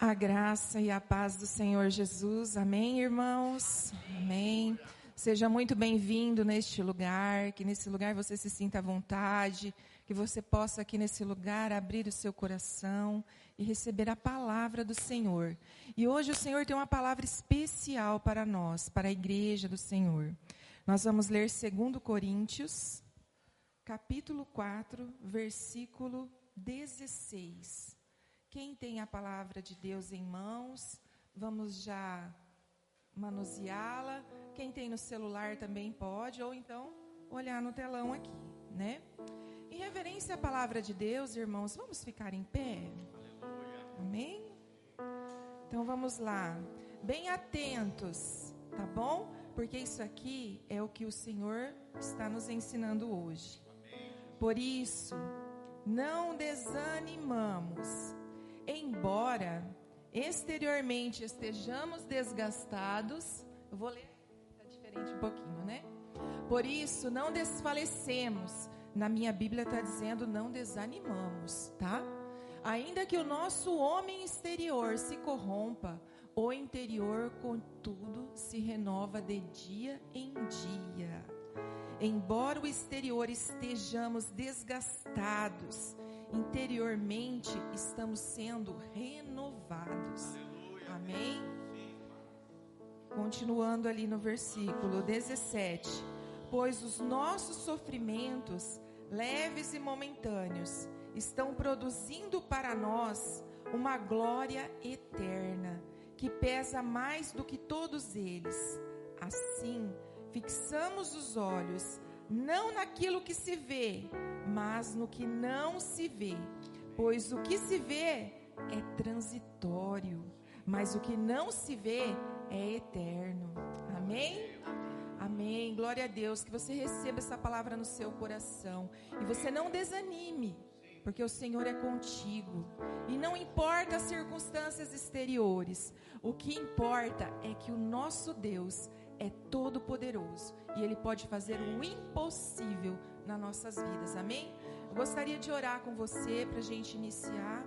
A graça e a paz do Senhor Jesus. Amém, irmãos? Amém. Seja muito bem-vindo neste lugar, que nesse lugar você se sinta à vontade, que você possa aqui nesse lugar abrir o seu coração e receber a palavra do Senhor. E hoje o Senhor tem uma palavra especial para nós, para a igreja do Senhor. Nós vamos ler 2 Coríntios, capítulo 4, versículo 16. Quem tem a palavra de Deus em mãos, vamos já manuseá-la. Quem tem no celular também pode, ou então olhar no telão aqui, né? Em reverência à palavra de Deus, irmãos, vamos ficar em pé? Amém? Então vamos lá. Bem atentos, tá bom? Porque isso aqui é o que o Senhor está nos ensinando hoje. Por isso, não desanimamos embora exteriormente estejamos desgastados, eu vou ler, está diferente um pouquinho, né? Por isso, não desfalecemos. Na minha Bíblia está dizendo não desanimamos, tá? Ainda que o nosso homem exterior se corrompa, o interior, contudo, se renova de dia em dia. Embora o exterior estejamos desgastados, interiormente estamos sendo renovados. Amém? Continuando ali no versículo 17: Pois os nossos sofrimentos, leves e momentâneos, estão produzindo para nós uma glória eterna, que pesa mais do que todos eles. Assim, fixamos os olhos não naquilo que se vê, mas no que não se vê. Pois o que se vê é transitório, mas o que não se vê é eterno. Amém? Amém. Glória a Deus. Que você receba essa palavra no seu coração. E você não desanime, porque o Senhor é contigo. E não importa as circunstâncias exteriores, o que importa é que o nosso Deus é todo poderoso e Ele pode fazer o impossível nas nossas vidas. Amém? Eu gostaria de orar com você para a gente iniciar,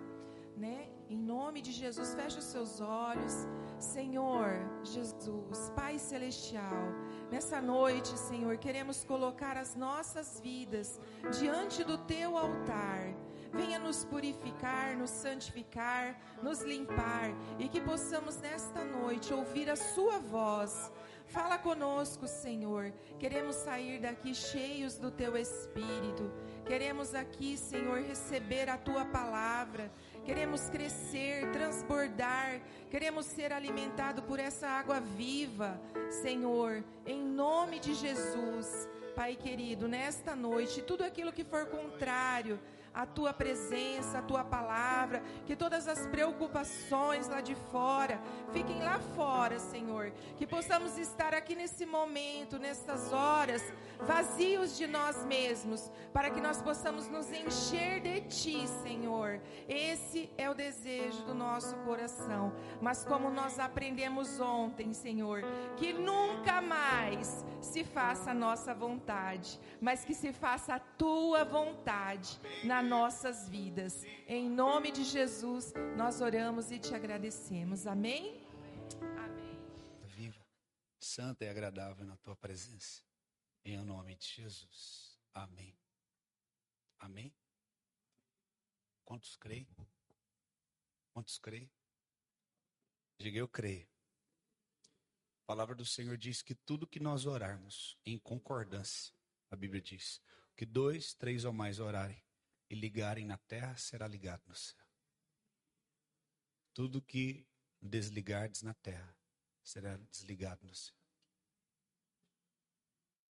né? Em nome de Jesus, feche os seus olhos. Senhor Jesus, Pai Celestial, nessa noite, Senhor, queremos colocar as nossas vidas diante do Teu altar. Venha nos purificar, nos santificar, nos limpar e que possamos nesta noite ouvir a Sua voz Fala conosco, Senhor. Queremos sair daqui cheios do teu espírito. Queremos aqui, Senhor, receber a tua palavra. Queremos crescer, transbordar. Queremos ser alimentados por essa água viva, Senhor, em nome de Jesus. Pai querido, nesta noite, tudo aquilo que for contrário a tua presença, a tua palavra, que todas as preocupações lá de fora fiquem lá fora, Senhor. Que possamos estar aqui nesse momento, nessas horas, vazios de nós mesmos, para que nós possamos nos encher de ti, Senhor. Esse é o desejo do nosso coração. Mas como nós aprendemos ontem, Senhor, que nunca mais se faça a nossa vontade, mas que se faça a tua vontade na nossas vidas. Em nome de Jesus, nós oramos e te agradecemos. Amém? Amém. Viva, santa e agradável na tua presença. Em nome de Jesus. Amém. Amém. Quantos creem? Quantos creem? Diga eu creio. A palavra do Senhor diz que tudo que nós orarmos em concordância, a Bíblia diz, que dois, três ou mais orarem, e ligarem na terra, será ligado no céu. Tudo que desligardes na terra, será desligado no céu.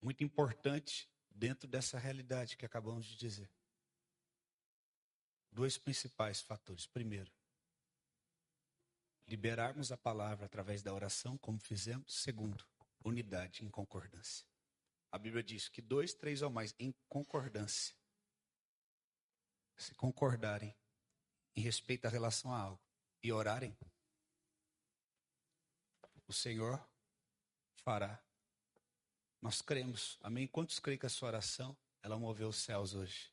Muito importante dentro dessa realidade que acabamos de dizer. Dois principais fatores. Primeiro, liberarmos a palavra através da oração, como fizemos. Segundo, unidade em concordância. A Bíblia diz que dois, três ou mais em concordância se concordarem em respeito à relação a algo e orarem, o Senhor fará. Nós cremos, amém? Quantos creem que a sua oração, ela moveu os céus hoje?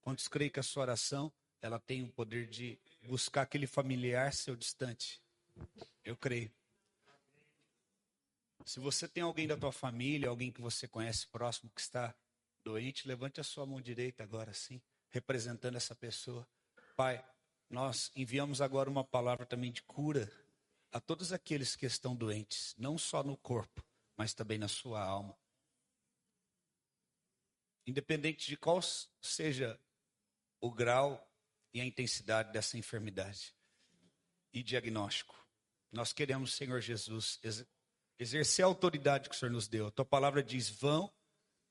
Quantos creem que a sua oração, ela tem o poder de buscar aquele familiar seu distante. Eu creio. Se você tem alguém da tua família, alguém que você conhece próximo que está doente, levante a sua mão direita agora sim, representando essa pessoa. Pai, nós enviamos agora uma palavra também de cura a todos aqueles que estão doentes, não só no corpo, mas também na sua alma. Independente de qual seja o grau e a intensidade dessa enfermidade e diagnóstico, nós queremos, Senhor Jesus, exercer a autoridade que o Senhor nos deu. A tua palavra diz: vão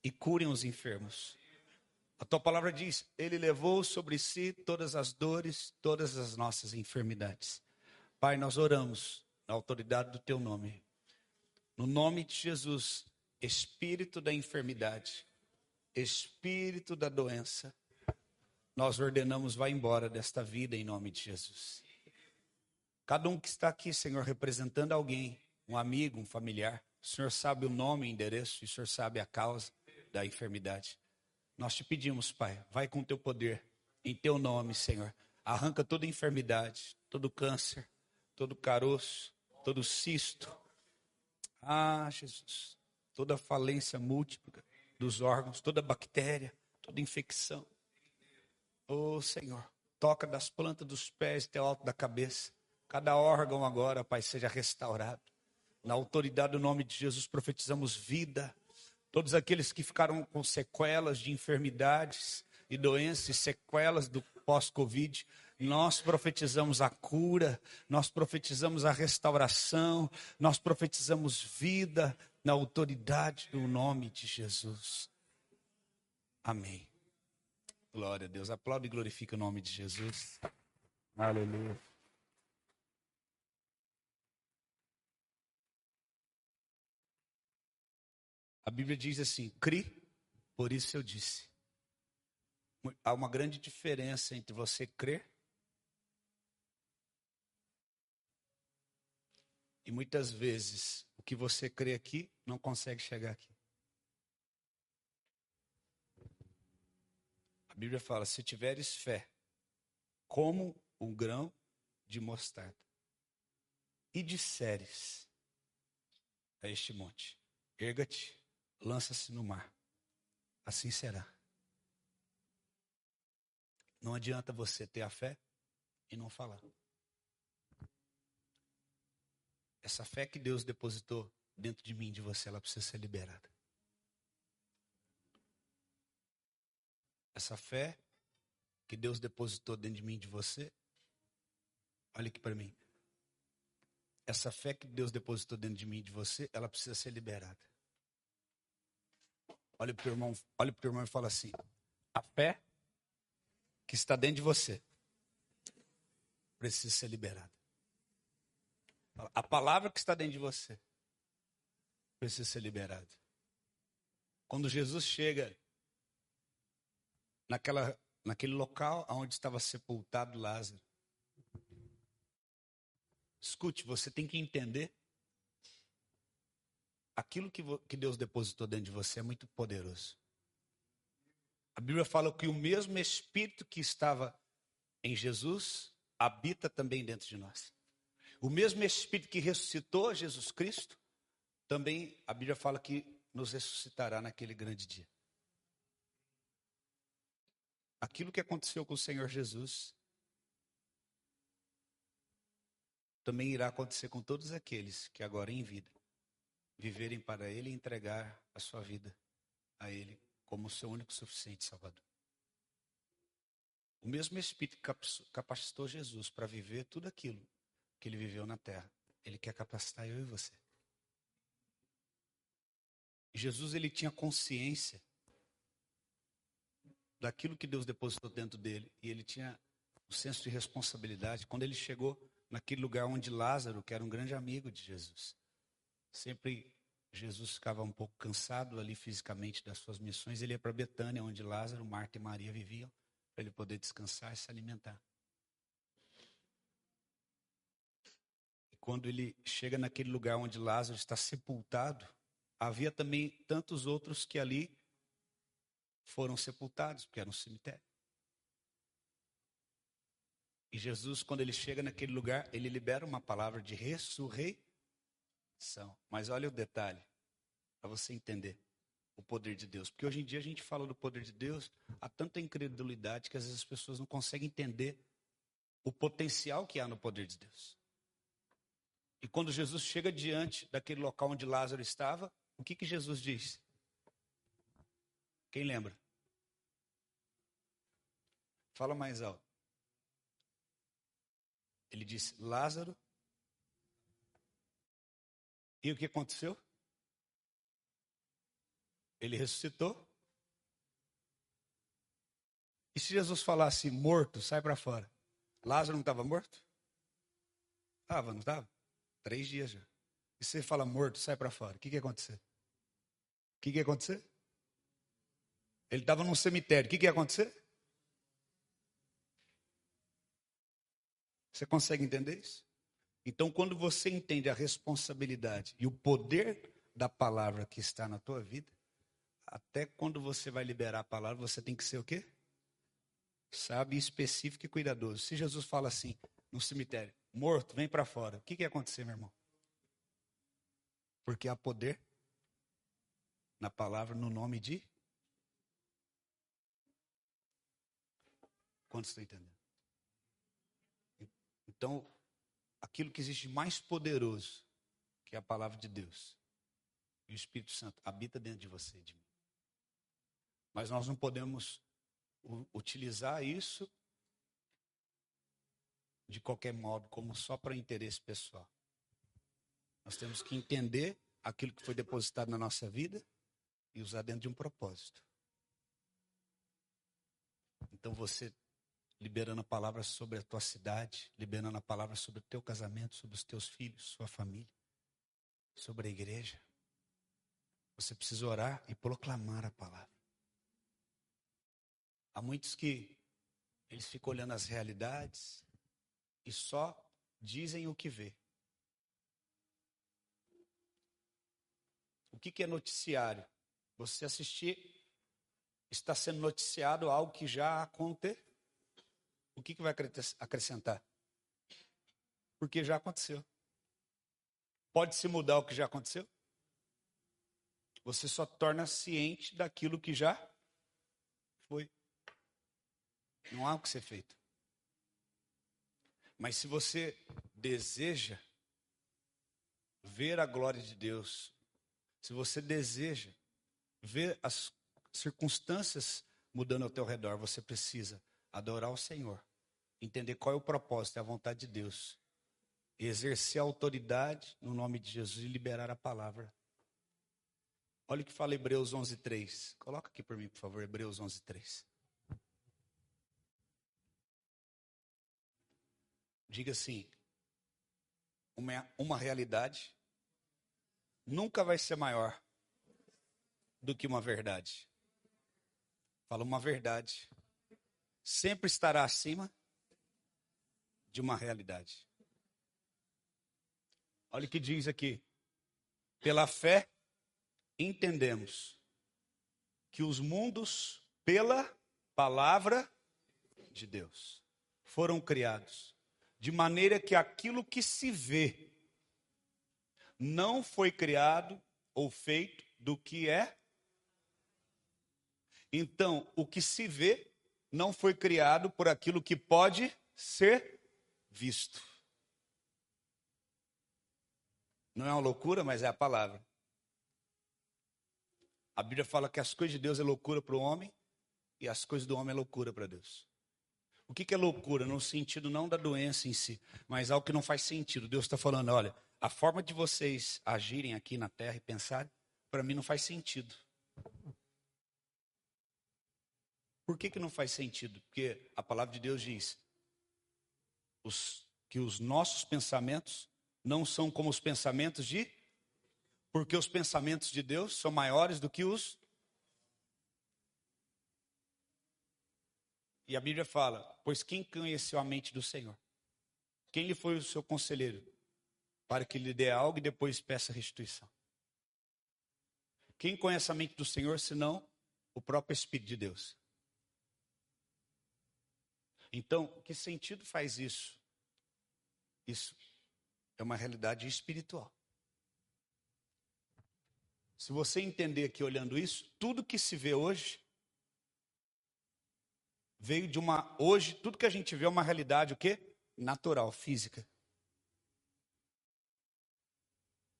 e curem os enfermos. A tua palavra diz: Ele levou sobre si todas as dores, todas as nossas enfermidades. Pai, nós oramos na autoridade do teu nome. No nome de Jesus, espírito da enfermidade, espírito da doença, nós ordenamos, vá embora desta vida em nome de Jesus. Cada um que está aqui, Senhor, representando alguém, um amigo, um familiar, o Senhor sabe o nome, o endereço, e o Senhor sabe a causa da enfermidade. Nós te pedimos, Pai, vai com teu poder, em teu nome, Senhor. Arranca toda enfermidade, todo câncer, todo caroço, todo cisto. Ah, Jesus, toda falência múltipla dos órgãos, toda bactéria, toda infecção. Oh, Senhor, toca das plantas dos pés até o alto da cabeça. Cada órgão agora, Pai, seja restaurado. Na autoridade do nome de Jesus, profetizamos vida todos aqueles que ficaram com sequelas de enfermidades e doenças, sequelas do pós-Covid, nós profetizamos a cura, nós profetizamos a restauração, nós profetizamos vida na autoridade do nome de Jesus. Amém. Glória a Deus. Aplaude e glorifica o nome de Jesus. Aleluia. A Bíblia diz assim: cri, por isso eu disse. Há uma grande diferença entre você crer e muitas vezes o que você crê aqui não consegue chegar aqui. Bíblia fala: se tiveres fé, como um grão de mostarda, e disseres a este monte: erga-te lança-se no mar. Assim será. Não adianta você ter a fé e não falar. Essa fé que Deus depositou dentro de mim, de você, ela precisa ser liberada. Essa fé que Deus depositou dentro de mim, de você, olha aqui para mim. Essa fé que Deus depositou dentro de mim, de você, ela precisa ser liberada. Olha para o irmão, olha para irmão e fala assim: a fé que está dentro de você precisa ser liberada. A palavra que está dentro de você precisa ser liberada. Quando Jesus chega naquela, naquele local onde estava sepultado Lázaro, escute, você tem que entender aquilo que, que Deus depositou dentro de você é muito poderoso. A Bíblia fala que o mesmo Espírito que estava em Jesus habita também dentro de nós. O mesmo Espírito que ressuscitou Jesus Cristo, também a Bíblia fala que nos ressuscitará naquele grande dia. Aquilo que aconteceu com o Senhor Jesus também irá acontecer com todos aqueles que agora em vida viverem para Ele e entregar a sua vida a Ele como o seu único suficiente Salvador. O mesmo Espírito capacitou Jesus para viver tudo aquilo que ele viveu na terra. Ele quer capacitar eu e você. Jesus ele tinha consciência daquilo que Deus depositou dentro dele e ele tinha o um senso de responsabilidade quando ele chegou naquele lugar onde Lázaro, que era um grande amigo de Jesus, Sempre Jesus ficava um pouco cansado ali fisicamente das suas missões. Ele ia para Betânia, onde Lázaro, Marta e Maria viviam, para ele poder descansar e se alimentar. E quando ele chega naquele lugar onde Lázaro está sepultado, havia também tantos outros que ali foram sepultados, porque era um cemitério. E Jesus, quando ele chega naquele lugar, ele libera uma palavra de ressurreição. Mas olha o detalhe, para você entender o poder de Deus. Porque hoje em dia a gente fala do poder de Deus, há tanta incredulidade que às vezes as pessoas não conseguem entender o potencial que há no poder de Deus. E quando Jesus chega diante daquele local onde Lázaro estava, o que, que Jesus diz? Quem lembra? Fala mais alto. Ele disse: Lázaro. E o que aconteceu? Ele ressuscitou. E se Jesus falasse morto, sai para fora? Lázaro não estava morto? Estava, não estava? Três dias já. E você fala morto, sai para fora. O que, que ia acontecer? O que, que ia acontecer? Ele estava num cemitério. O que, que ia acontecer? Você consegue entender isso? Então, quando você entende a responsabilidade e o poder da palavra que está na tua vida, até quando você vai liberar a palavra, você tem que ser o quê? Sabe, específico e cuidadoso. Se Jesus fala assim, no cemitério, morto, vem para fora, o que, que ia acontecer, meu irmão? Porque há poder na palavra, no nome de. Quantos estão entendendo? Então, aquilo que existe mais poderoso, que é a palavra de Deus, e o Espírito Santo habita dentro de você e de mim. Mas nós não podemos utilizar isso de qualquer modo, como só para interesse pessoal. Nós temos que entender aquilo que foi depositado na nossa vida e usar dentro de um propósito. Então você liberando a palavra sobre a tua cidade, liberando a palavra sobre o teu casamento, sobre os teus filhos, sua família, sobre a igreja. Você precisa orar e proclamar a palavra. Há muitos que eles ficam olhando as realidades e só dizem o que vê. O que, que é noticiário? Você assistir, está sendo noticiado algo que já aconteceu o que, que vai acrescentar? Porque já aconteceu. Pode se mudar o que já aconteceu? Você só torna ciente daquilo que já foi. Não há o que ser feito. Mas se você deseja ver a glória de Deus, se você deseja ver as circunstâncias mudando ao teu redor, você precisa adorar o Senhor, entender qual é o propósito, é a vontade de Deus, exercer a autoridade no nome de Jesus e liberar a palavra. Olha o que fala Hebreus 11:3. Coloca aqui por mim, por favor, Hebreus 11:3. Diga assim: uma, uma realidade nunca vai ser maior do que uma verdade. Fala uma verdade sempre estará acima de uma realidade. Olha o que diz aqui. Pela fé, entendemos que os mundos, pela palavra de Deus, foram criados, de maneira que aquilo que se vê não foi criado ou feito do que é. Então, o que se vê não foi criado por aquilo que pode ser visto. Não é uma loucura, mas é a palavra. A Bíblia fala que as coisas de Deus é loucura para o homem e as coisas do homem é loucura para Deus. O que, que é loucura? No sentido não da doença em si, mas algo que não faz sentido. Deus está falando: olha, a forma de vocês agirem aqui na terra e pensarem, para mim não faz sentido. Por que, que não faz sentido? Porque a palavra de Deus diz os, que os nossos pensamentos não são como os pensamentos de. Porque os pensamentos de Deus são maiores do que os. E a Bíblia fala: Pois quem conheceu a mente do Senhor? Quem lhe foi o seu conselheiro? Para que lhe dê algo e depois peça restituição. Quem conhece a mente do Senhor, senão o próprio Espírito de Deus? Então, que sentido faz isso? Isso é uma realidade espiritual. Se você entender aqui olhando isso, tudo que se vê hoje veio de uma hoje, tudo que a gente vê é uma realidade o quê? Natural, física.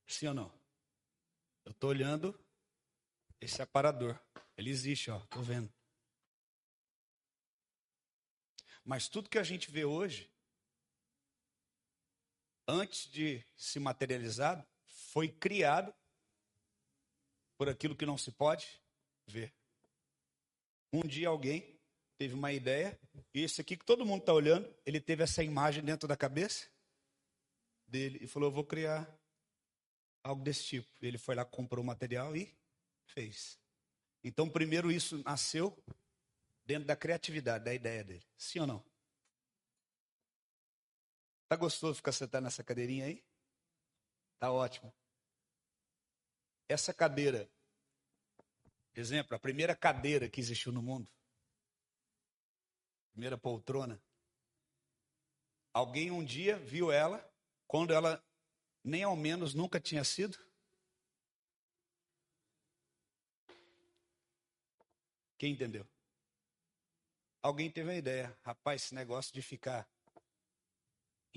Sim ou não? Eu estou olhando esse aparador. Ele existe, ó, tô vendo. Mas tudo que a gente vê hoje, antes de se materializar, foi criado por aquilo que não se pode ver. Um dia alguém teve uma ideia, e esse aqui que todo mundo está olhando, ele teve essa imagem dentro da cabeça dele e falou: Eu vou criar algo desse tipo. Ele foi lá, comprou o material e fez. Então, primeiro, isso nasceu dentro da criatividade, da ideia dele. Sim ou não? Tá gostoso ficar sentado nessa cadeirinha aí? Tá ótimo. Essa cadeira, exemplo, a primeira cadeira que existiu no mundo, primeira poltrona, alguém um dia viu ela, quando ela nem ao menos nunca tinha sido Quem entendeu? Alguém teve uma ideia. Rapaz, esse negócio de ficar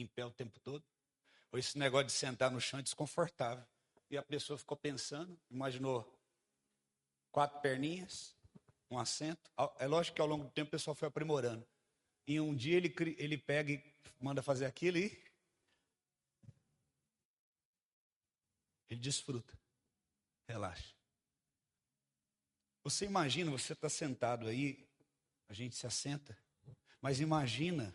em pé o tempo todo, ou esse negócio de sentar no chão é desconfortável. E a pessoa ficou pensando, imaginou quatro perninhas, um assento. É lógico que ao longo do tempo o pessoal foi aprimorando. E um dia ele, ele pega e manda fazer aquilo e ele desfruta. Relaxa. Você imagina, você está sentado aí, a gente se assenta, mas imagina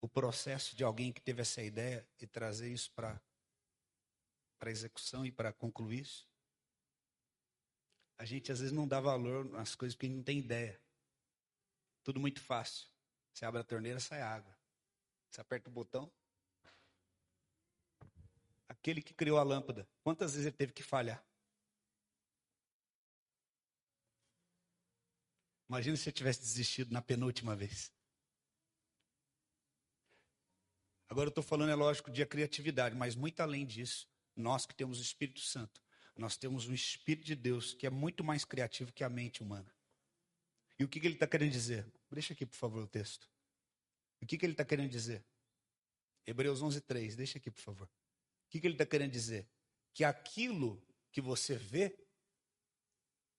o processo de alguém que teve essa ideia e trazer isso para para execução e para concluir isso. A gente às vezes não dá valor nas coisas porque não tem ideia. Tudo muito fácil. Você abre a torneira, sai água. Você aperta o botão. Aquele que criou a lâmpada, quantas vezes ele teve que falhar? Imagina se eu tivesse desistido na penúltima vez. Agora eu estou falando, é lógico, de criatividade, mas muito além disso, nós que temos o Espírito Santo, nós temos um Espírito de Deus que é muito mais criativo que a mente humana. E o que, que ele está querendo dizer? Deixa aqui, por favor, o texto. O que, que ele está querendo dizer? Hebreus 11, 3. Deixa aqui, por favor. O que, que ele está querendo dizer? Que aquilo que você vê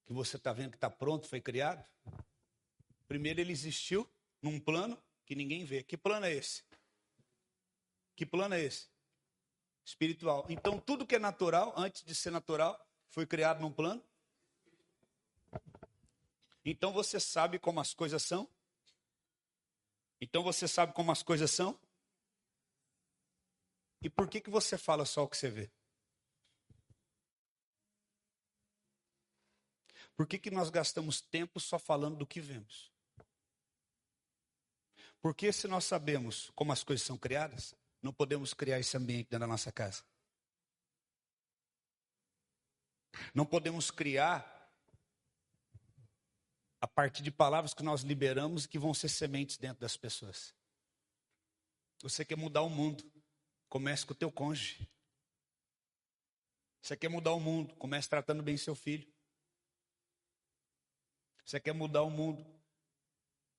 que você está vendo que está pronto, foi criado? Primeiro ele existiu num plano que ninguém vê. Que plano é esse? Que plano é esse? Espiritual. Então tudo que é natural, antes de ser natural, foi criado num plano? Então você sabe como as coisas são? Então você sabe como as coisas são? E por que, que você fala só o que você vê? Por que, que nós gastamos tempo só falando do que vemos? Porque se nós sabemos como as coisas são criadas, não podemos criar esse ambiente dentro da nossa casa. Não podemos criar a partir de palavras que nós liberamos que vão ser sementes dentro das pessoas. Você quer mudar o mundo, comece com o teu cônjuge. Você quer mudar o mundo, comece tratando bem seu filho. Você quer mudar o mundo?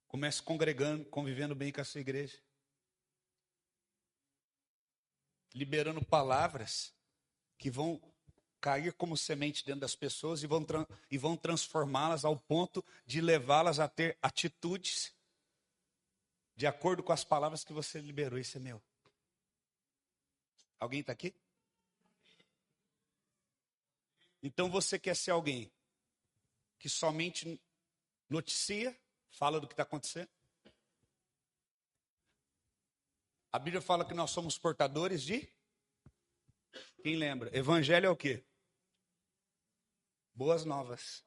Comece congregando, convivendo bem com a sua igreja. Liberando palavras que vão cair como semente dentro das pessoas e vão, e vão transformá-las ao ponto de levá-las a ter atitudes de acordo com as palavras que você liberou. Isso é meu. Alguém está aqui? Então você quer ser alguém que somente noticia, fala do que está acontecendo. A Bíblia fala que nós somos portadores de. Quem lembra? Evangelho é o quê? Boas novas.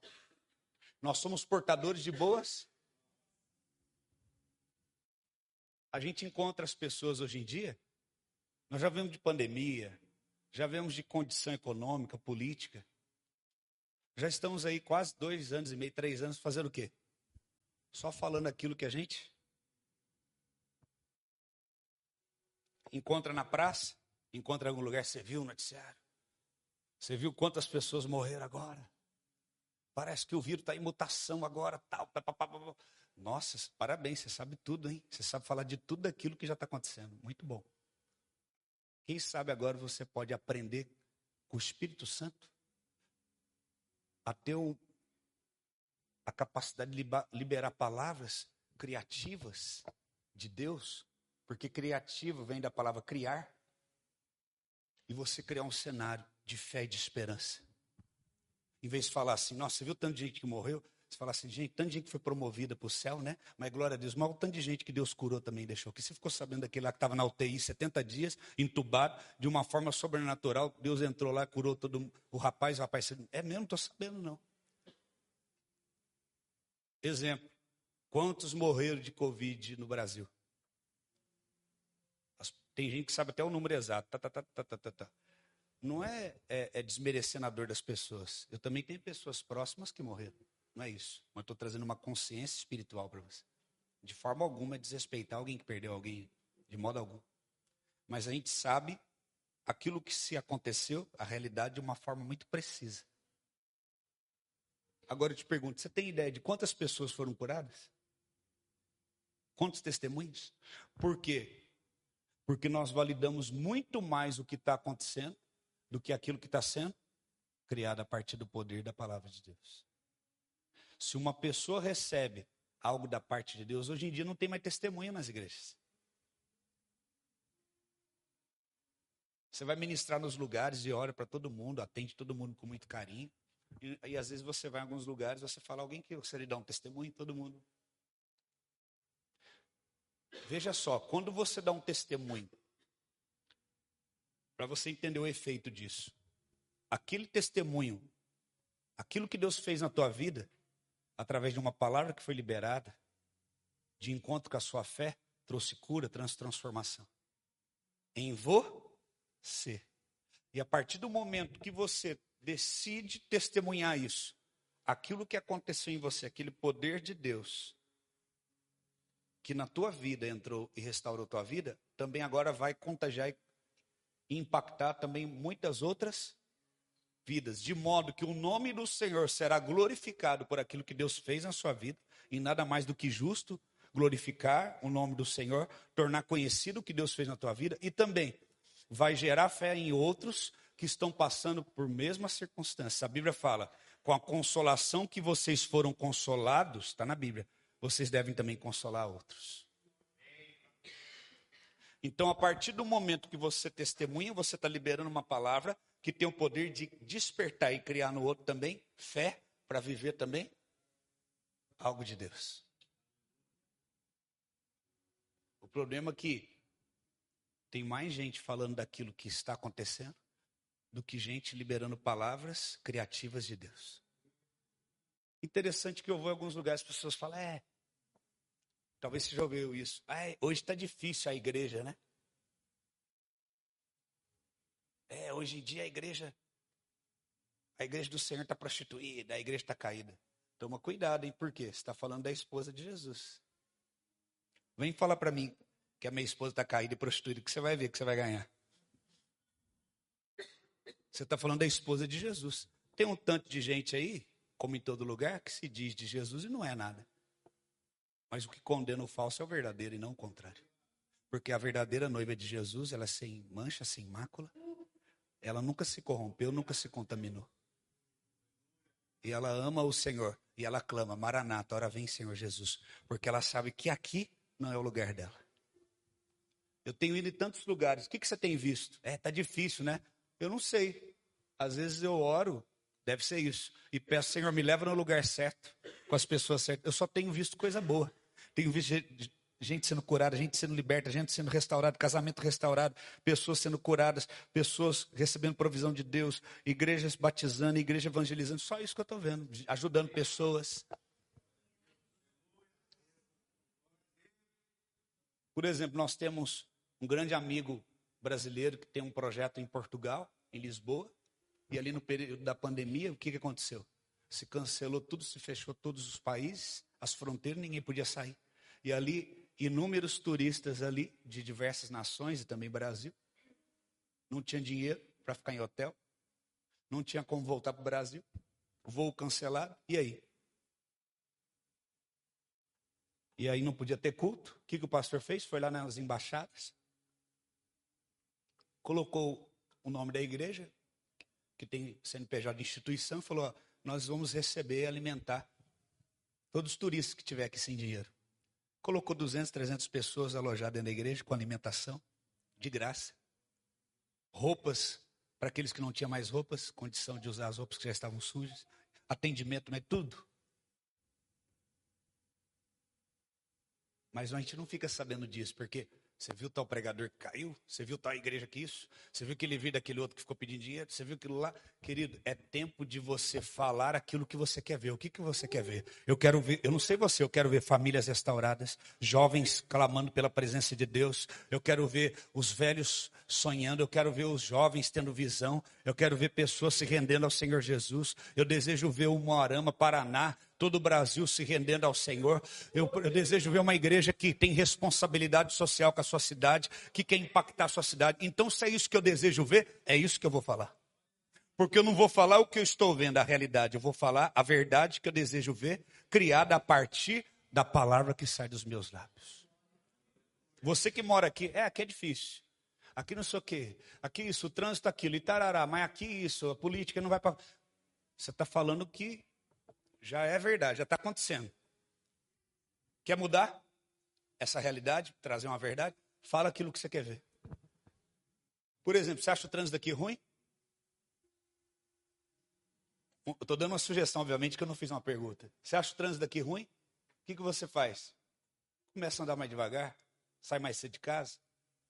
Nós somos portadores de boas. A gente encontra as pessoas hoje em dia. Nós já vemos de pandemia, já vemos de condição econômica, política. Já estamos aí quase dois anos e meio, três anos fazendo o quê? Só falando aquilo que a gente encontra na praça, encontra em algum lugar, você viu o noticiário? Você viu quantas pessoas morreram agora? Parece que o vírus está em mutação agora, tal. Pá, pá, pá, Nossa, parabéns, você sabe tudo, hein? Você sabe falar de tudo aquilo que já está acontecendo. Muito bom. Quem sabe agora você pode aprender com o Espírito Santo a ter a capacidade de liberar palavras criativas de Deus, porque criativo vem da palavra criar, e você criar um cenário de fé e de esperança. Em vez de falar assim, nossa, você viu tanto de gente que morreu? Você fala assim, gente, tanto de gente que foi promovida para o céu, né? Mas glória a Deus, mas o tanto de gente que Deus curou também deixou. Que você ficou sabendo daquele lá que estava na UTI 70 dias, entubado, de uma forma sobrenatural, Deus entrou lá, curou todo o rapaz, o rapaz, é mesmo, não estou sabendo não. Exemplo, quantos morreram de Covid no Brasil? Tem gente que sabe até o número exato. Tá, tá, tá, tá, tá, tá. Não é, é, é desmerecendo a dor das pessoas. Eu também tenho pessoas próximas que morreram. Não é isso. Mas estou trazendo uma consciência espiritual para você. De forma alguma é desrespeitar alguém que perdeu alguém. De modo algum. Mas a gente sabe aquilo que se aconteceu, a realidade, de uma forma muito precisa. Agora eu te pergunto: você tem ideia de quantas pessoas foram curadas? Quantos testemunhos? Por quê? Porque nós validamos muito mais o que está acontecendo do que aquilo que está sendo criado a partir do poder da palavra de Deus. Se uma pessoa recebe algo da parte de Deus, hoje em dia não tem mais testemunha nas igrejas. Você vai ministrar nos lugares e olha para todo mundo, atende todo mundo com muito carinho. E, e, às vezes você vai em alguns lugares, você fala alguém que você lhe dá um testemunho, todo mundo Veja só, quando você dá um testemunho, para você entender o efeito disso, aquele testemunho, aquilo que Deus fez na tua vida, através de uma palavra que foi liberada, de encontro com a sua fé, trouxe cura, trans transformação. Em você. E a partir do momento que você decide testemunhar isso, aquilo que aconteceu em você, aquele poder de Deus, que na tua vida entrou e restaurou tua vida, também agora vai contagiar e impactar também muitas outras vidas, de modo que o nome do Senhor será glorificado por aquilo que Deus fez na sua vida, e nada mais do que justo glorificar o nome do Senhor, tornar conhecido o que Deus fez na tua vida e também vai gerar fé em outros que estão passando por mesma circunstância. A Bíblia fala: com a consolação que vocês foram consolados, está na Bíblia, vocês devem também consolar outros. Então, a partir do momento que você testemunha, você está liberando uma palavra que tem o poder de despertar e criar no outro também fé para viver também algo de Deus. O problema é que tem mais gente falando daquilo que está acontecendo do que gente liberando palavras criativas de Deus. Interessante que eu vou em alguns lugares, as pessoas falam, é, talvez você já ouviu isso. É, hoje está difícil a igreja, né? É, hoje em dia a igreja, a igreja do Senhor está prostituída, a igreja está caída. Toma cuidado, hein? Por quê? Você está falando da esposa de Jesus. Vem falar para mim que a minha esposa está caída e prostituída, que você vai ver que você vai ganhar. Você está falando da esposa de Jesus. Tem um tanto de gente aí como em todo lugar, que se diz de Jesus e não é nada. Mas o que condena o falso é o verdadeiro e não o contrário. Porque a verdadeira noiva de Jesus, ela é sem mancha, sem mácula. Ela nunca se corrompeu, nunca se contaminou. E ela ama o Senhor. E ela clama, Maranata, ora vem Senhor Jesus. Porque ela sabe que aqui não é o lugar dela. Eu tenho ido em tantos lugares. O que, que você tem visto? É, tá difícil, né? Eu não sei. Às vezes eu oro Deve ser isso. E peço, Senhor, me leva no lugar certo, com as pessoas certas. Eu só tenho visto coisa boa. Tenho visto gente sendo curada, gente sendo liberta, gente sendo restaurada, casamento restaurado, pessoas sendo curadas, pessoas recebendo provisão de Deus, igrejas batizando, igreja evangelizando. Só isso que eu estou vendo, ajudando pessoas. Por exemplo, nós temos um grande amigo brasileiro que tem um projeto em Portugal, em Lisboa. E ali no período da pandemia, o que, que aconteceu? Se cancelou tudo, se fechou todos os países, as fronteiras, ninguém podia sair. E ali inúmeros turistas ali, de diversas nações e também Brasil. Não tinha dinheiro para ficar em hotel. Não tinha como voltar para o Brasil. Voo cancelado. E aí? E aí não podia ter culto. O que, que o pastor fez? Foi lá nas embaixadas. Colocou o nome da igreja, que tem CNPJ de instituição, falou: ó, nós vamos receber e alimentar todos os turistas que tiver aqui sem dinheiro. Colocou 200, 300 pessoas alojadas da igreja com alimentação, de graça. Roupas para aqueles que não tinham mais roupas, condição de usar as roupas que já estavam sujas. Atendimento, mas tudo. Mas a gente não fica sabendo disso, porque você viu tal pregador que caiu? Você viu tal igreja que isso? Você viu aquele vídeo daquele outro que ficou pedindo dinheiro? Você viu aquilo lá? Querido, é tempo de você falar aquilo que você quer ver. O que, que você quer ver? Eu quero ver, eu não sei você, eu quero ver famílias restauradas, jovens clamando pela presença de Deus. Eu quero ver os velhos sonhando, eu quero ver os jovens tendo visão. Eu quero ver pessoas se rendendo ao Senhor Jesus. Eu desejo ver o Moarama, Paraná, todo o Brasil se rendendo ao Senhor. Eu, eu, desejo ver uma igreja que tem responsabilidade social com a sua cidade, que quer impactar a sua cidade. Então, se é isso que eu desejo ver, é isso que eu vou falar. Porque eu não vou falar o que eu estou vendo, a realidade. Eu vou falar a verdade que eu desejo ver, criada a partir da palavra que sai dos meus lábios. Você que mora aqui, é, aqui é difícil. Aqui não sei o quê. Aqui isso, o trânsito aquilo, e tarará, mas aqui isso, a política não vai para. Você está falando que já é verdade, já está acontecendo. Quer mudar essa realidade, trazer uma verdade? Fala aquilo que você quer ver. Por exemplo, você acha o trânsito aqui ruim? Estou dando uma sugestão, obviamente, que eu não fiz uma pergunta. Você acha o trânsito aqui ruim? O que, que você faz? Começa a andar mais devagar, sai mais cedo de casa,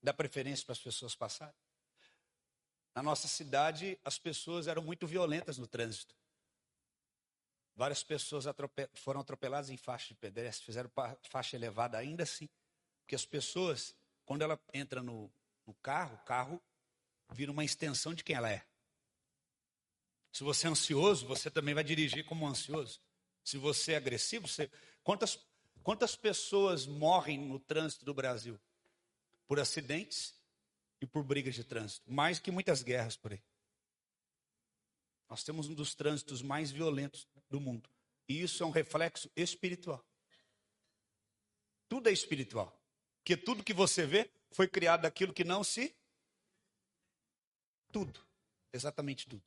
dá preferência para as pessoas passarem. Na nossa cidade, as pessoas eram muito violentas no trânsito. Várias pessoas atrope foram atropeladas em faixa de pedestre, fizeram faixa elevada ainda assim. Porque as pessoas, quando ela entra no, no carro, o carro vira uma extensão de quem ela é. Se você é ansioso, você também vai dirigir como ansioso. Se você é agressivo, você... Quantas, quantas pessoas morrem no trânsito do Brasil? Por acidentes e por brigas de trânsito. Mais que muitas guerras por aí. Nós temos um dos trânsitos mais violentos do mundo. E isso é um reflexo espiritual. Tudo é espiritual. Porque tudo que você vê foi criado daquilo que não se. Tudo. Exatamente tudo.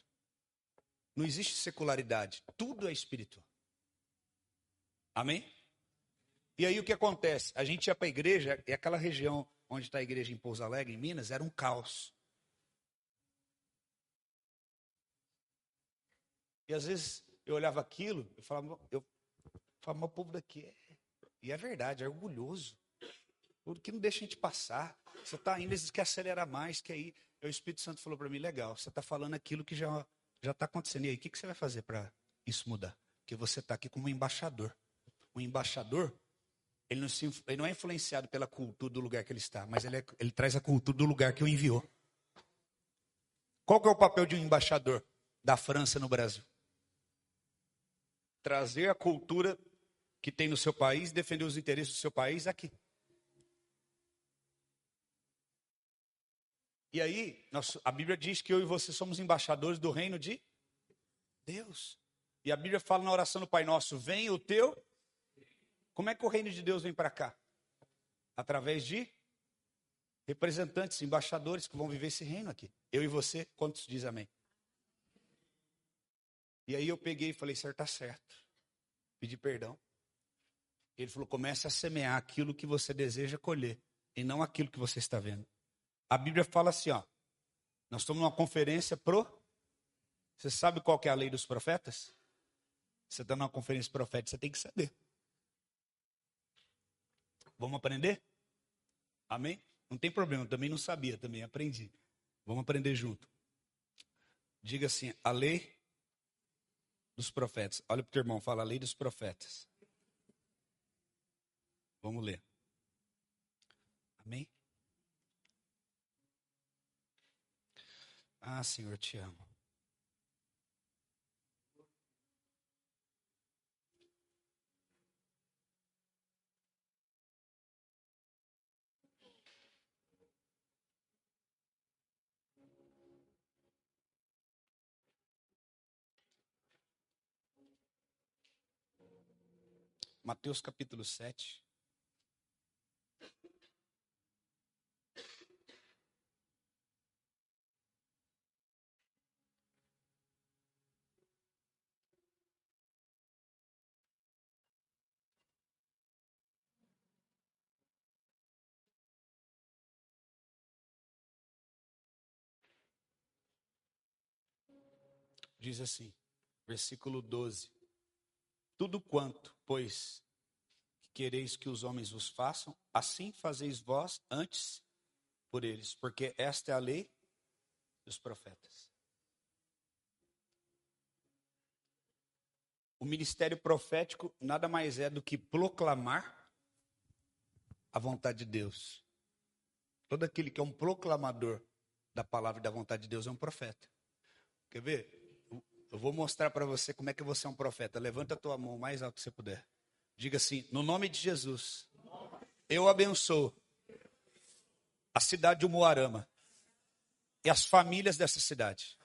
Não existe secularidade. Tudo é espiritual. Amém? E aí o que acontece? A gente ia para a igreja, e aquela região onde está a igreja em Pouso Alegre, em Minas, era um caos. E às vezes eu olhava aquilo, eu falava, eu falava, o povo daqui é. E é verdade, é orgulhoso. Tudo que não deixa a gente passar. Você está indo, eles querem acelerar mais, que aí. O Espírito Santo falou para mim, legal, você está falando aquilo que já já está acontecendo. E aí, o que, que você vai fazer para isso mudar? Porque você está aqui como embaixador. O embaixador, ele não, se, ele não, é influenciado pela cultura do lugar que ele está, mas ele, é, ele traz a cultura do lugar que o enviou. Qual que é o papel de um embaixador da França no Brasil? Trazer a cultura que tem no seu país, defender os interesses do seu país aqui. E aí, a Bíblia diz que eu e você somos embaixadores do reino de Deus. E a Bíblia fala na oração do Pai Nosso: vem o teu. Como é que o reino de Deus vem para cá? Através de representantes, embaixadores que vão viver esse reino aqui. Eu e você, quantos diz amém? E aí eu peguei e falei, senhor, está certo. Pedi perdão. Ele falou, comece a semear aquilo que você deseja colher, e não aquilo que você está vendo. A Bíblia fala assim, ó. Nós estamos numa conferência pro. Você sabe qual é a lei dos profetas? Você está numa conferência profética, você tem que saber. Vamos aprender? Amém? Não tem problema, também não sabia, também aprendi. Vamos aprender junto. Diga assim: a lei dos profetas. Olha para o teu irmão, fala a lei dos profetas. Vamos ler. Amém? Ah, Senhor, te amo. Mateus capítulo 7. Diz assim, versículo 12: Tudo quanto, pois, quereis que os homens vos façam, assim fazeis vós antes por eles, porque esta é a lei dos profetas. O ministério profético nada mais é do que proclamar a vontade de Deus. Todo aquele que é um proclamador da palavra e da vontade de Deus é um profeta. Quer ver? Eu vou mostrar para você como é que você é um profeta. Levanta a tua mão o mais alto que você puder. Diga assim: no nome de Jesus, eu abençoo a cidade de Umuarama e as famílias dessa cidade.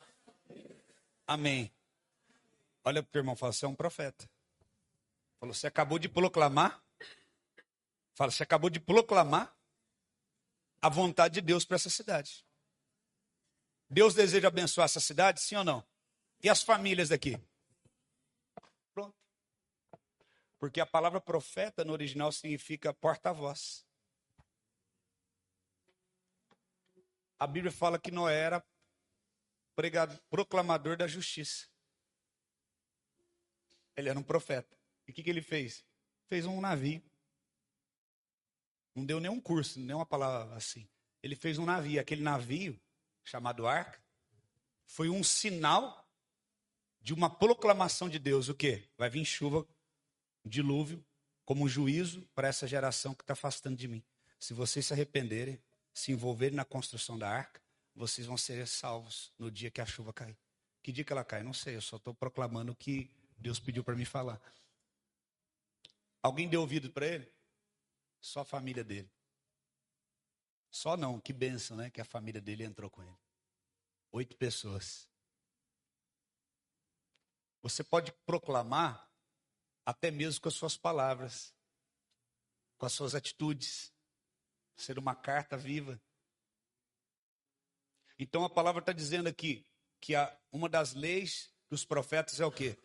Amém. Olha para o irmão, fala, você é um profeta. Falou, você acabou de proclamar. Fala, você acabou de proclamar a vontade de Deus para essa cidade. Deus deseja abençoar essa cidade, sim ou não? E as famílias daqui? Pronto. Porque a palavra profeta no original significa porta-voz. A Bíblia fala que Noé era pregado, proclamador da justiça. Ele era um profeta. E o que, que ele fez? Fez um navio. Não deu nenhum curso, nenhuma palavra assim. Ele fez um navio. Aquele navio, chamado arca, foi um sinal de uma proclamação de Deus, o quê? Vai vir chuva, dilúvio, como um juízo para essa geração que está afastando de mim. Se vocês se arrependerem, se envolverem na construção da arca, vocês vão ser salvos no dia que a chuva cair. Que dia que ela cai? Não sei, eu só estou proclamando o que Deus pediu para mim falar. Alguém deu ouvido para ele? Só a família dele. Só não, que benção, né? Que a família dele entrou com ele. Oito pessoas. Você pode proclamar até mesmo com as suas palavras, com as suas atitudes, ser uma carta viva. Então a palavra está dizendo aqui que a, uma das leis dos profetas é o quê?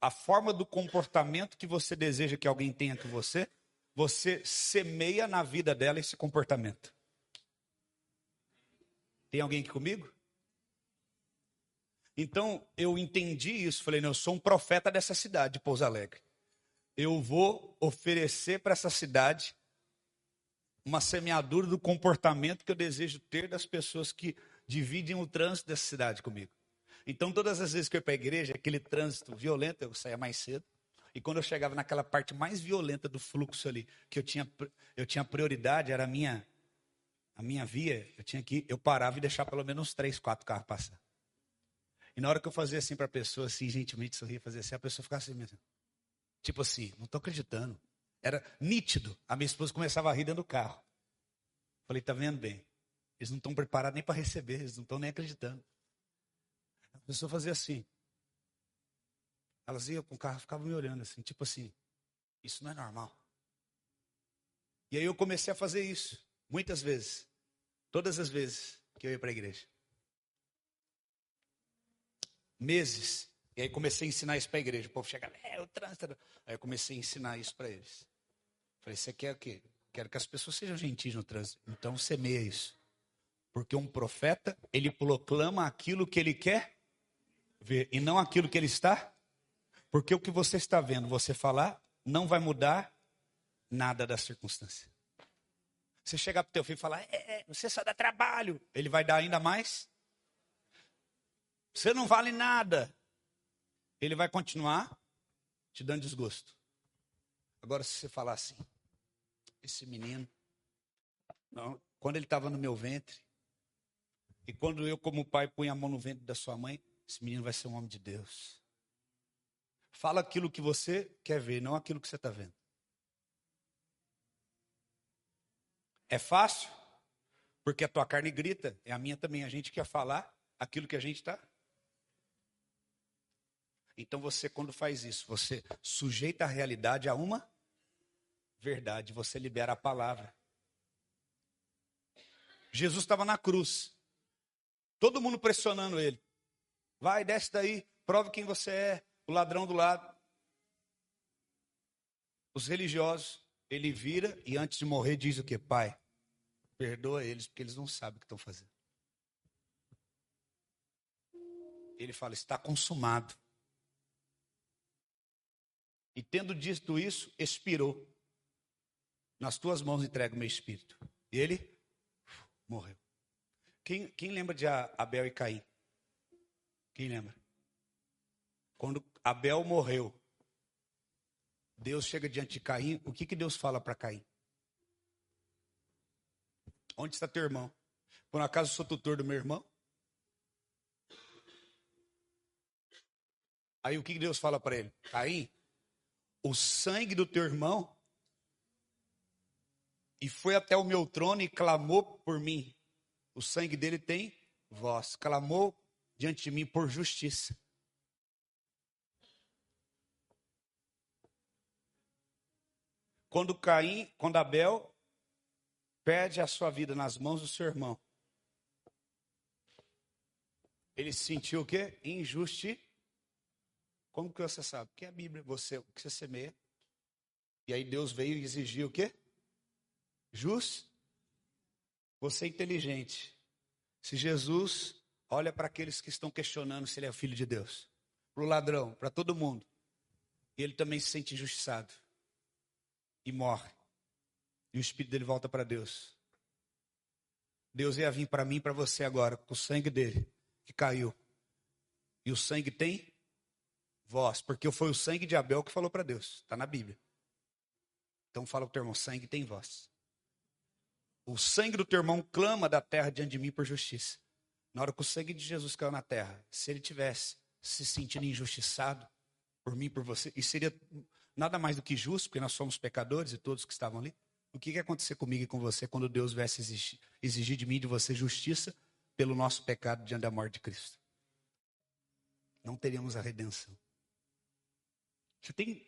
A forma do comportamento que você deseja que alguém tenha com você, você semeia na vida dela esse comportamento. Tem alguém aqui comigo? Então eu entendi isso, falei, não, eu sou um profeta dessa cidade, de Pouso Alegre. Eu vou oferecer para essa cidade uma semeadura do comportamento que eu desejo ter das pessoas que dividem o trânsito dessa cidade comigo. Então, todas as vezes que eu ia para a igreja, aquele trânsito violento, eu saía mais cedo. E quando eu chegava naquela parte mais violenta do fluxo ali, que eu tinha, eu tinha prioridade, era a minha, a minha via, eu tinha que eu parava e deixar pelo menos uns três, quatro carros passar. E na hora que eu fazia assim para a pessoa, assim, gentilmente sorria, fazia assim, a pessoa ficava assim mesmo. Tipo assim, não estou acreditando. Era nítido. A minha esposa começava a rir dentro do carro. Falei, tá vendo bem? Eles não estão preparados nem para receber, eles não estão nem acreditando. A pessoa fazia assim. Elas iam com o carro, ficavam me olhando assim, tipo assim, isso não é normal. E aí eu comecei a fazer isso, muitas vezes. Todas as vezes que eu ia para a igreja meses. E aí comecei a ensinar isso para a igreja. O povo chegava, é, o trânsito. Aí eu comecei a ensinar isso para eles. Falei, você quer o quê? Quero que as pessoas sejam gentis no trânsito. Então semeia isso. Porque um profeta, ele proclama aquilo que ele quer ver e não aquilo que ele está. Porque o que você está vendo, você falar, não vai mudar nada da circunstância. Você chegar para o teu filho e falar, é, você só dá trabalho, ele vai dar ainda mais você não vale nada. Ele vai continuar te dando desgosto. Agora, se você falar assim, esse menino, não, quando ele estava no meu ventre, e quando eu, como pai, punha a mão no ventre da sua mãe, esse menino vai ser um homem de Deus. Fala aquilo que você quer ver, não aquilo que você está vendo. É fácil, porque a tua carne grita, é a minha também. A gente quer falar aquilo que a gente está então você, quando faz isso, você sujeita a realidade a uma verdade, você libera a palavra. Jesus estava na cruz. Todo mundo pressionando ele. Vai, desce daí, prove quem você é, o ladrão do lado. Os religiosos, ele vira e antes de morrer diz o que? Pai, perdoa eles porque eles não sabem o que estão fazendo. Ele fala: está consumado. E tendo dito isso, expirou. Nas tuas mãos entrego o meu espírito. E ele morreu. Quem, quem lembra de Abel e Caim? Quem lembra? Quando Abel morreu, Deus chega diante de Caim, o que, que Deus fala para Caim? Onde está teu irmão? Por acaso sou tutor do meu irmão? Aí o que, que Deus fala para ele? Caim, o sangue do teu irmão e foi até o meu trono e clamou por mim. O sangue dele tem voz. Clamou diante de mim por justiça. Quando Caim, quando Abel perde a sua vida nas mãos do seu irmão, ele se sentiu o quê? Injusti. Como que você sabe? Porque a Bíblia, você, o que você semeia. E aí Deus veio e exigiu o quê? Jus, você é inteligente. Se Jesus olha para aqueles que estão questionando se ele é filho de Deus, para o ladrão, para todo mundo, e ele também se sente injustiçado e morre, e o espírito dele volta para Deus. Deus ia vir para mim e para você agora, com o sangue dele que caiu. E o sangue tem voz, porque foi o sangue de Abel que falou para Deus, está na Bíblia. Então fala o teu irmão: sangue tem voz. O sangue do teu irmão clama da terra diante de mim por justiça. Na hora que o sangue de Jesus caiu na terra, se ele tivesse se sentindo injustiçado por mim, por você, e seria nada mais do que justo, porque nós somos pecadores e todos que estavam ali. O que ia acontecer comigo e com você quando Deus viesse exigir, exigir de mim e de você justiça pelo nosso pecado diante da morte de Cristo? Não teríamos a redenção. Você, tem,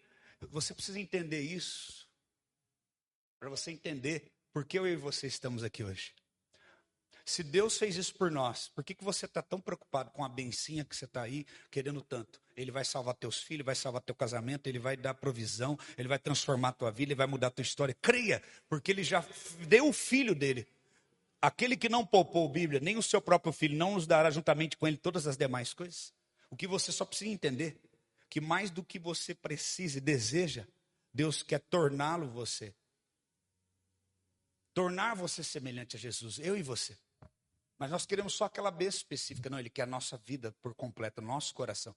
você precisa entender isso. Para você entender por que eu e você estamos aqui hoje? Se Deus fez isso por nós, por que, que você está tão preocupado com a bencinha que você está aí querendo tanto? Ele vai salvar teus filhos, vai salvar teu casamento, ele vai dar provisão, ele vai transformar tua vida, ele vai mudar tua história. Creia, porque ele já deu o filho dele. Aquele que não poupou a Bíblia, nem o seu próprio filho, não nos dará juntamente com ele todas as demais coisas. O que você só precisa entender, que mais do que você precisa e deseja, Deus quer torná-lo você tornar você semelhante a Jesus, eu e você. Mas nós queremos só aquela bênção específica, não, ele quer a nossa vida por completo, nosso coração.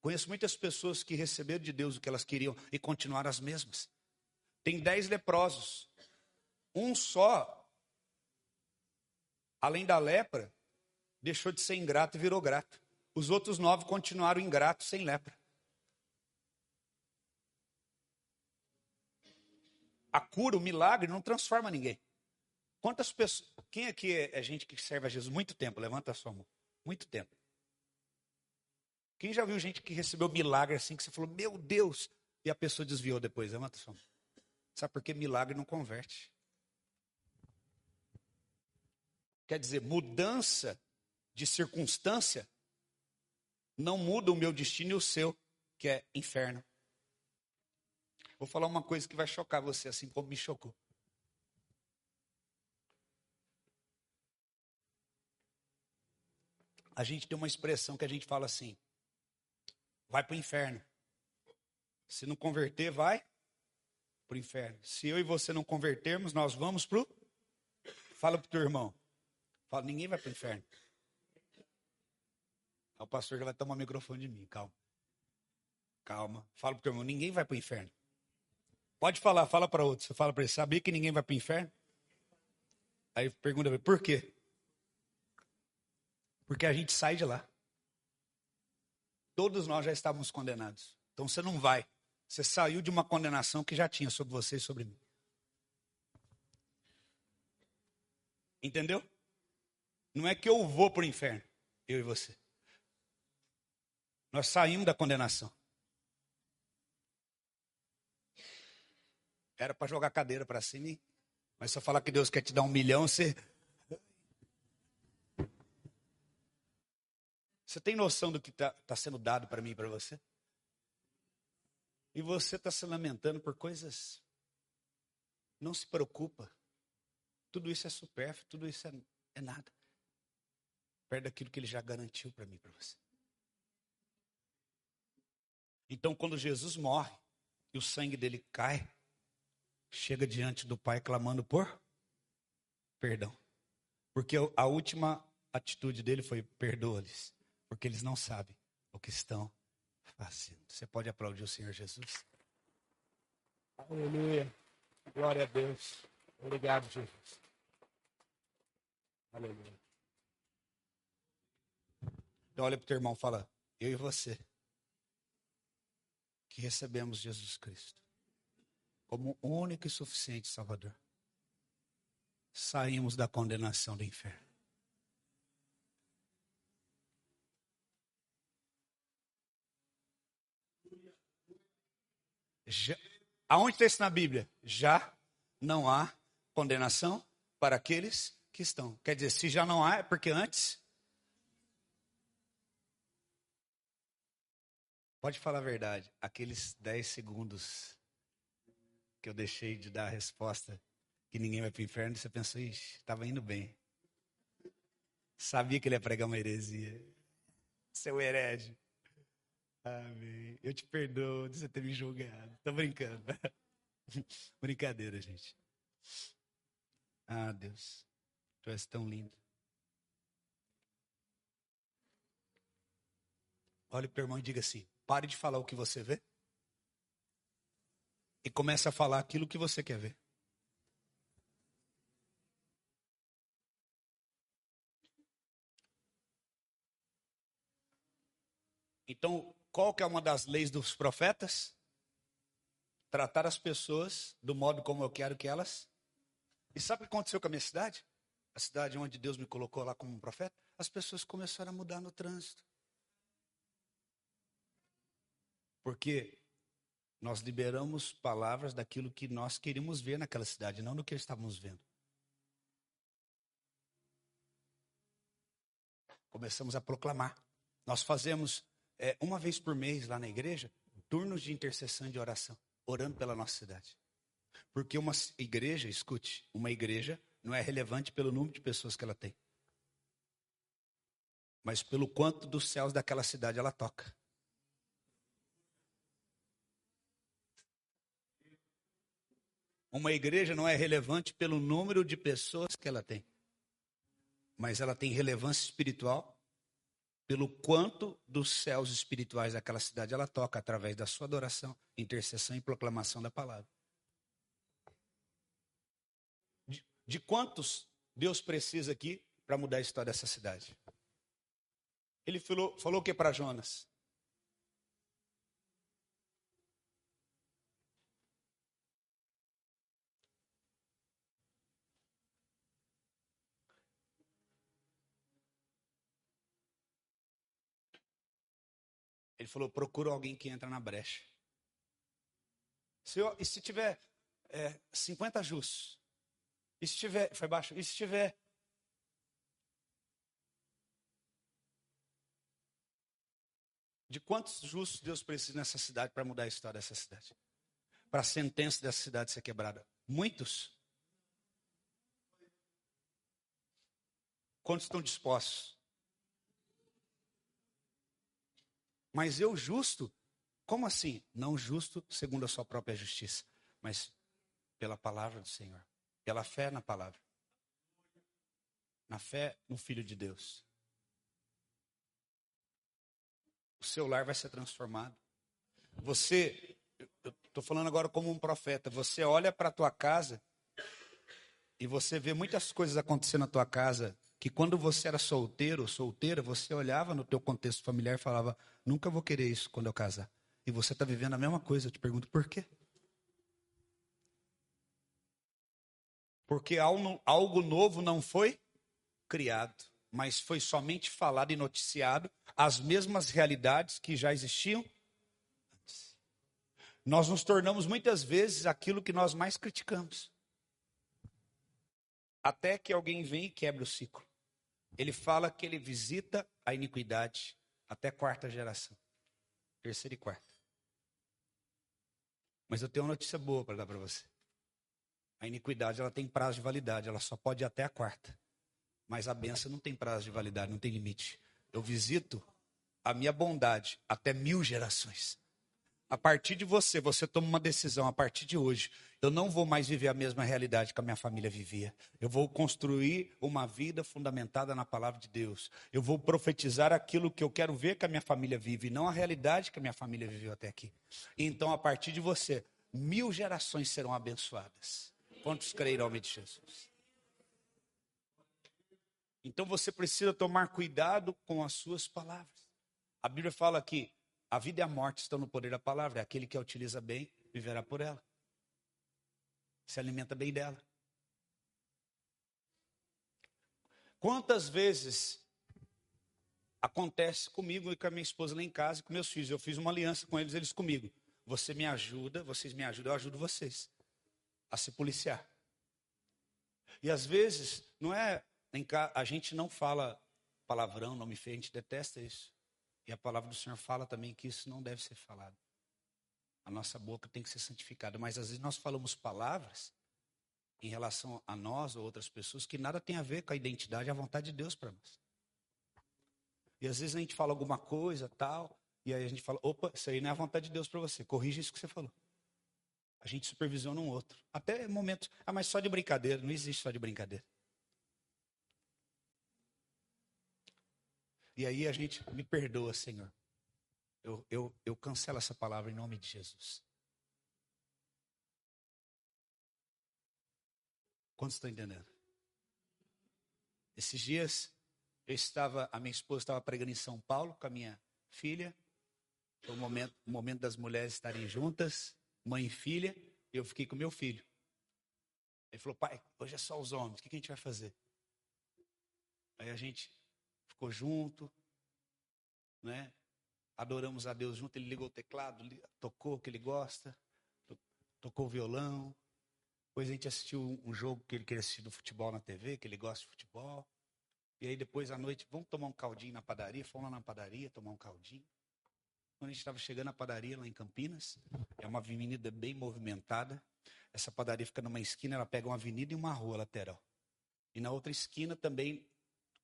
Conheço muitas pessoas que receberam de Deus o que elas queriam e continuaram as mesmas. Tem dez leprosos. Um só, além da lepra, deixou de ser ingrato e virou grato. Os outros nove continuaram ingratos sem lepra. a cura, o milagre não transforma ninguém. Quantas pessoas. Quem aqui é, é gente que serve a Jesus muito tempo? Levanta a sua mão. Muito tempo. Quem já viu gente que recebeu milagre assim, que você falou, meu Deus, e a pessoa desviou depois? Levanta a sua mão. Sabe por que milagre não converte? Quer dizer, mudança de circunstância não muda o meu destino e o seu, que é inferno. Vou falar uma coisa que vai chocar você, assim como me chocou. A gente tem uma expressão que a gente fala assim: vai para o inferno. Se não converter, vai para o inferno. Se eu e você não convertermos, nós vamos para o. Fala para o teu irmão. Fala, ninguém vai para o inferno. O pastor já vai tomar o microfone de mim, calma. Calma. Fala para o teu irmão, ninguém vai para o inferno. Pode falar, fala para outro. Você fala para ele, sabia que ninguém vai para o inferno? Aí pergunta por quê? Porque a gente sai de lá. Todos nós já estávamos condenados. Então você não vai. Você saiu de uma condenação que já tinha sobre você e sobre mim. Entendeu? Não é que eu vou para o inferno, eu e você. Nós saímos da condenação. Era para jogar cadeira para cima, mas só falar que Deus quer te dar um milhão, você. Você tem noção do que está tá sendo dado para mim e para você? E você está se lamentando por coisas. Não se preocupa. Tudo isso é supérfluo, tudo isso é, é nada. Perto daquilo que ele já garantiu para mim e para você. Então, quando Jesus morre e o sangue dele cai, chega diante do Pai clamando por perdão. Porque a última atitude dele foi: perdoa-lhes, porque eles não sabem o que estão fazendo. Você pode aplaudir o Senhor Jesus? Aleluia. Glória a Deus. Obrigado, Jesus. Aleluia. Então, olha para o teu irmão e fala: Eu e você, que recebemos Jesus Cristo como único e suficiente Salvador, saímos da condenação do inferno. Já, aonde está isso na Bíblia? Já não há condenação para aqueles que estão. Quer dizer, se já não há, é porque antes. Pode falar a verdade, aqueles 10 segundos que eu deixei de dar a resposta que ninguém vai para o inferno, você pensou, ixi, estava indo bem. Sabia que ele ia pregar uma heresia. Seu herege. Amém. Eu te perdoo de você ter me julgado. Tô brincando. Brincadeira, gente. Ah, Deus. Tu és tão lindo. Olhe para o irmão e diga assim: pare de falar o que você vê e comece a falar aquilo que você quer ver. Então, qual que é uma das leis dos profetas? Tratar as pessoas do modo como eu quero que elas. E sabe o que aconteceu com a minha cidade? A cidade onde Deus me colocou lá como um profeta? As pessoas começaram a mudar no trânsito. Porque nós liberamos palavras daquilo que nós queríamos ver naquela cidade, não do que estávamos vendo. Começamos a proclamar. Nós fazemos é, uma vez por mês lá na igreja, turnos de intercessão e de oração, orando pela nossa cidade. Porque uma igreja, escute, uma igreja não é relevante pelo número de pessoas que ela tem, mas pelo quanto dos céus daquela cidade ela toca. Uma igreja não é relevante pelo número de pessoas que ela tem, mas ela tem relevância espiritual pelo quanto dos céus espirituais daquela cidade ela toca através da sua adoração, intercessão e proclamação da palavra. De, de quantos Deus precisa aqui para mudar a história dessa cidade? Ele falou, falou o que para Jonas? Ele falou: procura alguém que entra na brecha. Se eu, e se tiver é, 50 justos? E se tiver. Foi baixo? E se tiver. De quantos justos Deus precisa nessa cidade para mudar a história dessa cidade? Para a sentença dessa cidade ser quebrada? Muitos? Quantos estão dispostos? Mas eu justo, como assim? Não justo segundo a sua própria justiça, mas pela palavra do Senhor, pela fé na palavra, na fé no Filho de Deus. O seu lar vai ser transformado. Você, eu estou falando agora como um profeta, você olha para a tua casa e você vê muitas coisas acontecendo na tua casa que quando você era solteiro ou solteira, você olhava no teu contexto familiar e falava, nunca vou querer isso quando eu casar. E você está vivendo a mesma coisa, eu te pergunto por quê? Porque algo novo não foi criado, mas foi somente falado e noticiado as mesmas realidades que já existiam antes. nós nos tornamos muitas vezes aquilo que nós mais criticamos. Até que alguém vem e quebra o ciclo. Ele fala que ele visita a iniquidade até quarta geração. Terceira e quarta. Mas eu tenho uma notícia boa para dar para você. A iniquidade ela tem prazo de validade, ela só pode ir até a quarta. Mas a benção não tem prazo de validade, não tem limite. Eu visito a minha bondade até mil gerações. A partir de você, você toma uma decisão a partir de hoje. Eu não vou mais viver a mesma realidade que a minha família vivia. Eu vou construir uma vida fundamentada na palavra de Deus. Eu vou profetizar aquilo que eu quero ver que a minha família vive, não a realidade que a minha família viveu até aqui. Então, a partir de você, mil gerações serão abençoadas. Quantos creem em nome de Jesus? Então você precisa tomar cuidado com as suas palavras. A Bíblia fala que a vida e a morte estão no poder da palavra. Aquele que a utiliza bem, viverá por ela. Se alimenta bem dela. Quantas vezes acontece comigo e com a minha esposa lá em casa e com meus filhos? Eu fiz uma aliança com eles, eles comigo. Você me ajuda, vocês me ajudam, eu ajudo vocês a se policiar. E às vezes, não é. A gente não fala palavrão, nome feio, a gente detesta isso. E a palavra do Senhor fala também que isso não deve ser falado. A nossa boca tem que ser santificada. Mas às vezes nós falamos palavras em relação a nós ou outras pessoas que nada tem a ver com a identidade e a vontade de Deus para nós. E às vezes a gente fala alguma coisa, tal, e aí a gente fala: opa, isso aí não é a vontade de Deus para você. Corrija isso que você falou. A gente supervisiona um outro. Até momentos. Ah, mas só de brincadeira. Não existe só de brincadeira. E aí a gente me perdoa, Senhor. Eu, eu, eu cancelo essa palavra em nome de Jesus. Quantos estão entendendo? Esses dias, eu estava, a minha esposa estava pregando em São Paulo com a minha filha. Foi o momento, o momento das mulheres estarem juntas, mãe e filha. E eu fiquei com meu filho. Ele falou, pai, hoje é só os homens, o que a gente vai fazer? Aí a gente ficou junto, né? Adoramos a Deus junto, ele ligou o teclado, tocou o que ele gosta, tocou o violão. Depois a gente assistiu um jogo que ele queria assistir do futebol na TV, que ele gosta de futebol. E aí depois à noite, vamos tomar um caldinho na padaria, fomos lá na padaria tomar um caldinho. Quando a gente estava chegando na padaria lá em Campinas, é uma avenida bem movimentada. Essa padaria fica numa esquina, ela pega uma avenida e uma rua lateral. E na outra esquina também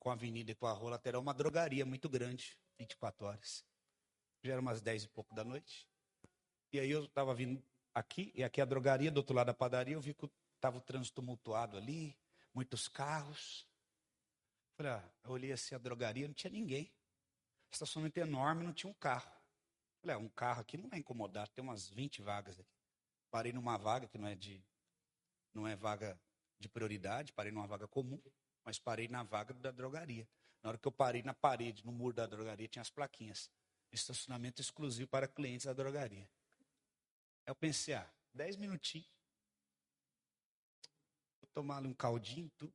com a avenida e com a rua lateral, uma drogaria muito grande, 24 horas. Já era umas 10 e pouco da noite. E aí eu estava vindo aqui, e aqui é a drogaria, do outro lado da padaria, eu vi que estava o trânsito tumultuado ali, muitos carros. Falei, ah, eu olhei assim a drogaria, não tinha ninguém. Estacionamento enorme, não tinha um carro. Falei, ah, um carro aqui não vai incomodar, tem umas 20 vagas aqui. Parei numa vaga que não é de não é vaga de prioridade, parei numa vaga comum mas parei na vaga da drogaria. Na hora que eu parei na parede, no muro da drogaria, tinha as plaquinhas. Estacionamento exclusivo para clientes da drogaria. Aí eu pensei, ah, dez minutinhos. Vou tomar ali um caldinho, tudo.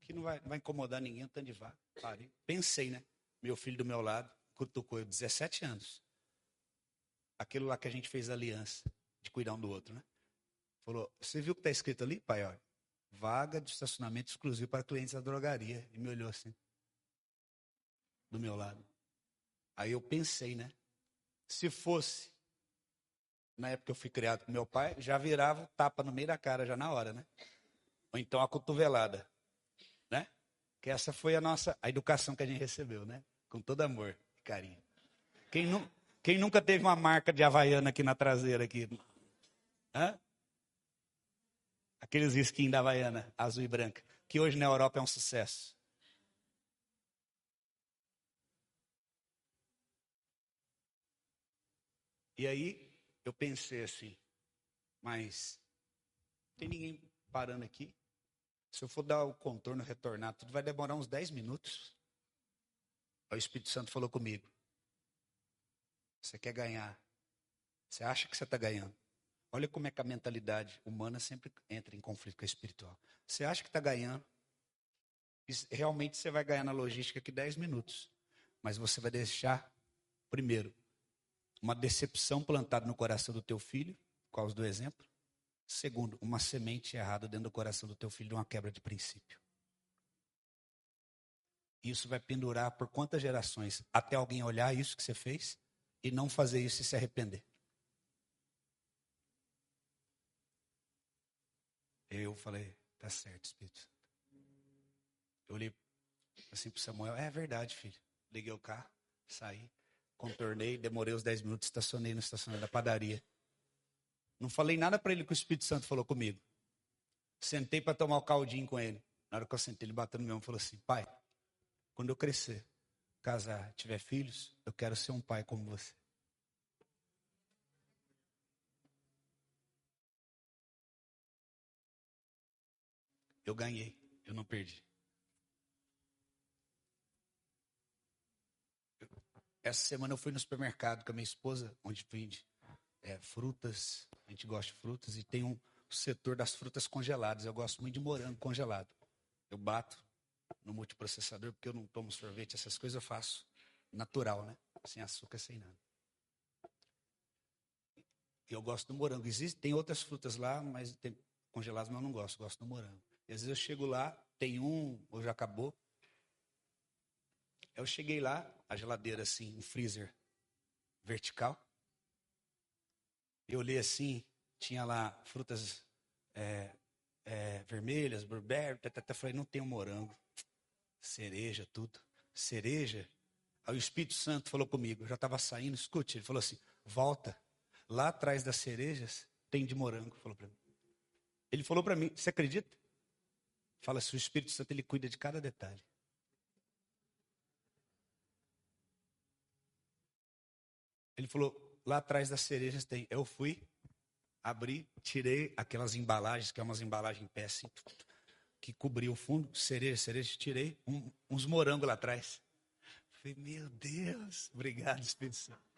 Que não vai, não vai incomodar ninguém, tanto de vaga. Parei. Pensei, né? Meu filho do meu lado, cutucou eu, 17 anos. Aquilo lá que a gente fez aliança, de cuidar um do outro, né? Falou, você viu o que está escrito ali, pai? Olha, vaga de estacionamento exclusivo para clientes da drogaria. E me olhou assim, do meu lado. Aí eu pensei, né? Se fosse, na época que eu fui criado com meu pai, já virava tapa no meio da cara, já na hora, né? Ou então a cotovelada, né? Que essa foi a nossa, a educação que a gente recebeu, né? Com todo amor e carinho. Quem, nu, quem nunca teve uma marca de Havaiana aqui na traseira aqui? Hã? Aqueles skins da Havaiana, azul e branca, que hoje na Europa é um sucesso. E aí eu pensei assim, mas tem ninguém parando aqui? Se eu for dar o contorno, retornar, tudo vai demorar uns 10 minutos. O Espírito Santo falou comigo. Você quer ganhar. Você acha que você está ganhando. Olha como é que a mentalidade humana sempre entra em conflito com a espiritual. Você acha que está ganhando. Realmente você vai ganhar na logística aqui 10 minutos. Mas você vai deixar, primeiro, uma decepção plantada no coração do teu filho, por causa do exemplo. Segundo, uma semente errada dentro do coração do teu filho de uma quebra de princípio. Isso vai pendurar por quantas gerações? Até alguém olhar isso que você fez e não fazer isso e se arrepender. Eu falei, tá certo, Espírito. Eu olhei assim para Samuel, é verdade, filho. Liguei o carro, saí, contornei, demorei os 10 minutos, estacionei no estacionamento da padaria. Não falei nada para ele que o Espírito Santo falou comigo. Sentei para tomar o caldinho com ele. Na hora que eu sentei, ele bateu no meu ombro e falou assim: Pai, quando eu crescer, casar, tiver filhos, eu quero ser um pai como você. Eu ganhei, eu não perdi. Essa semana eu fui no supermercado com a minha esposa, onde vende é, frutas. A gente gosta de frutas e tem um setor das frutas congeladas. Eu gosto muito de morango congelado. Eu bato no multiprocessador porque eu não tomo sorvete, essas coisas eu faço natural, né? Sem açúcar, sem nada. Eu gosto do morango. Existe, tem outras frutas lá, mas tem congeladas, mas eu não gosto. Gosto do morango. E às vezes eu chego lá, tem um, ou já acabou. Eu cheguei lá, a geladeira assim, um freezer vertical. Eu olhei assim, tinha lá frutas é, é, vermelhas, blueberry, até falei, não tem um morango. Cereja, tudo. Cereja. Aí o Espírito Santo falou comigo, eu já estava saindo, escute, ele falou assim, volta, lá atrás das cerejas tem de morango, falou para mim. Ele falou para mim, você acredita? Fala se o Espírito Santo ele cuida de cada detalhe. Ele falou, lá atrás das cerejas tem. Eu fui, abri, tirei aquelas embalagens, que é umas embalagens em pé assim, que cobriu o fundo, cereja, cereja, tirei um, uns morangos lá atrás. Falei, meu Deus, obrigado, Espírito Santo.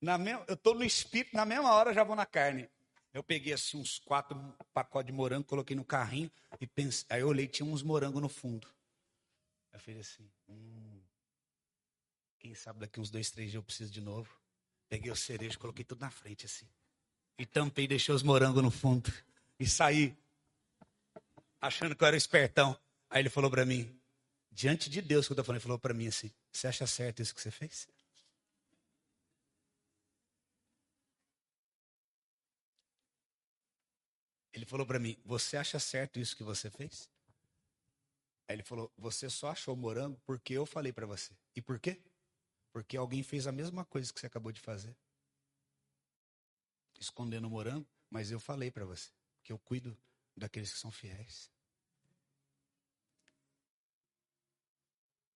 Na mesma, eu estou no espírito, na mesma hora já vou na carne. Eu peguei assim uns quatro pacotes de morango, coloquei no carrinho e pensei, aí eu olhei, tinha uns morangos no fundo. Eu falei assim, hum, quem sabe daqui uns dois, três dias eu preciso de novo. Peguei o cerejo, coloquei tudo na frente assim. E tampei, deixei os morangos no fundo. E saí, achando que eu era espertão. Aí ele falou para mim, diante de Deus que eu estou falando, ele falou para mim assim, você acha certo isso que você fez? Ele falou para mim: Você acha certo isso que você fez? Aí ele falou: Você só achou morango porque eu falei para você. E por quê? Porque alguém fez a mesma coisa que você acabou de fazer. Escondendo o morango, mas eu falei para você que eu cuido daqueles que são fiéis.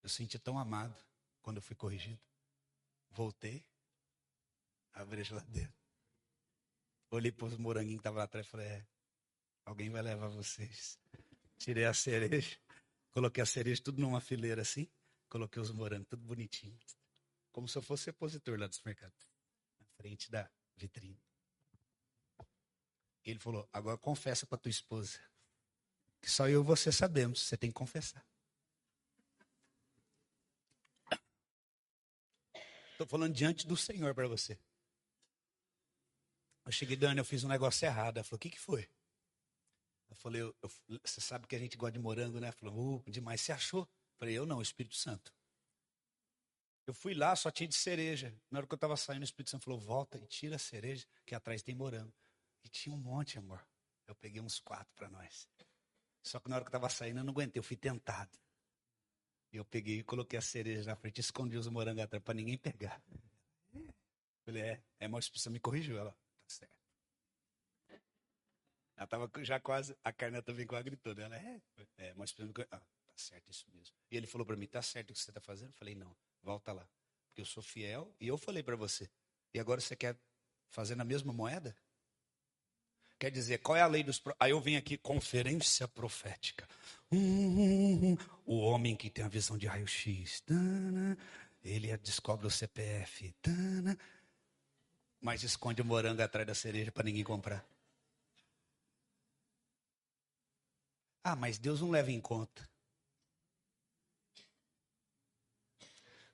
Eu senti tão amado quando eu fui corrigido. Voltei, abri a geladeira. Olhei para os moranguinhos que estavam lá atrás e falei: é, Alguém vai levar vocês. Tirei a cereja, coloquei a cereja tudo numa fileira assim, coloquei os morangos tudo bonitinho. Como se eu fosse repositor lá do supermercado. Na frente da vitrine. Ele falou: agora confessa para tua esposa. Que só eu e você sabemos. Você tem que confessar. Estou falando diante do Senhor para você. Eu cheguei, Dani, eu fiz um negócio errado. Ela falou: o que, que foi? Eu falei, eu, eu, você sabe que a gente gosta de morango, né? Falou, uh, demais. Você achou? Eu falei, eu não, o Espírito Santo. Eu fui lá, só tinha de cereja. Na hora que eu estava saindo, o Espírito Santo falou, volta e tira a cereja, que atrás tem morango. E tinha um monte, amor. Eu peguei uns quatro para nós. Só que na hora que eu estava saindo, eu não aguentei, eu fui tentado. E eu peguei e coloquei a cereja na frente, escondi os morangos atrás para ninguém pegar. Falei, é, é, Espírito Santo me corrigiu. Ela, tá certo. Ela estava já quase, a carne também quase gritou. Né? Ela, é, é mas ah, tá certo isso mesmo. E ele falou para mim, tá certo o que você está fazendo? Eu falei, não, volta lá. Porque eu sou fiel e eu falei para você. E agora você quer fazer na mesma moeda? Quer dizer, qual é a lei dos... Aí eu vim aqui, conferência profética. Hum, o homem que tem a visão de raio-x. Ele descobre o CPF. Mas esconde o morango atrás da cereja para ninguém comprar. Ah, mas Deus não leva em conta.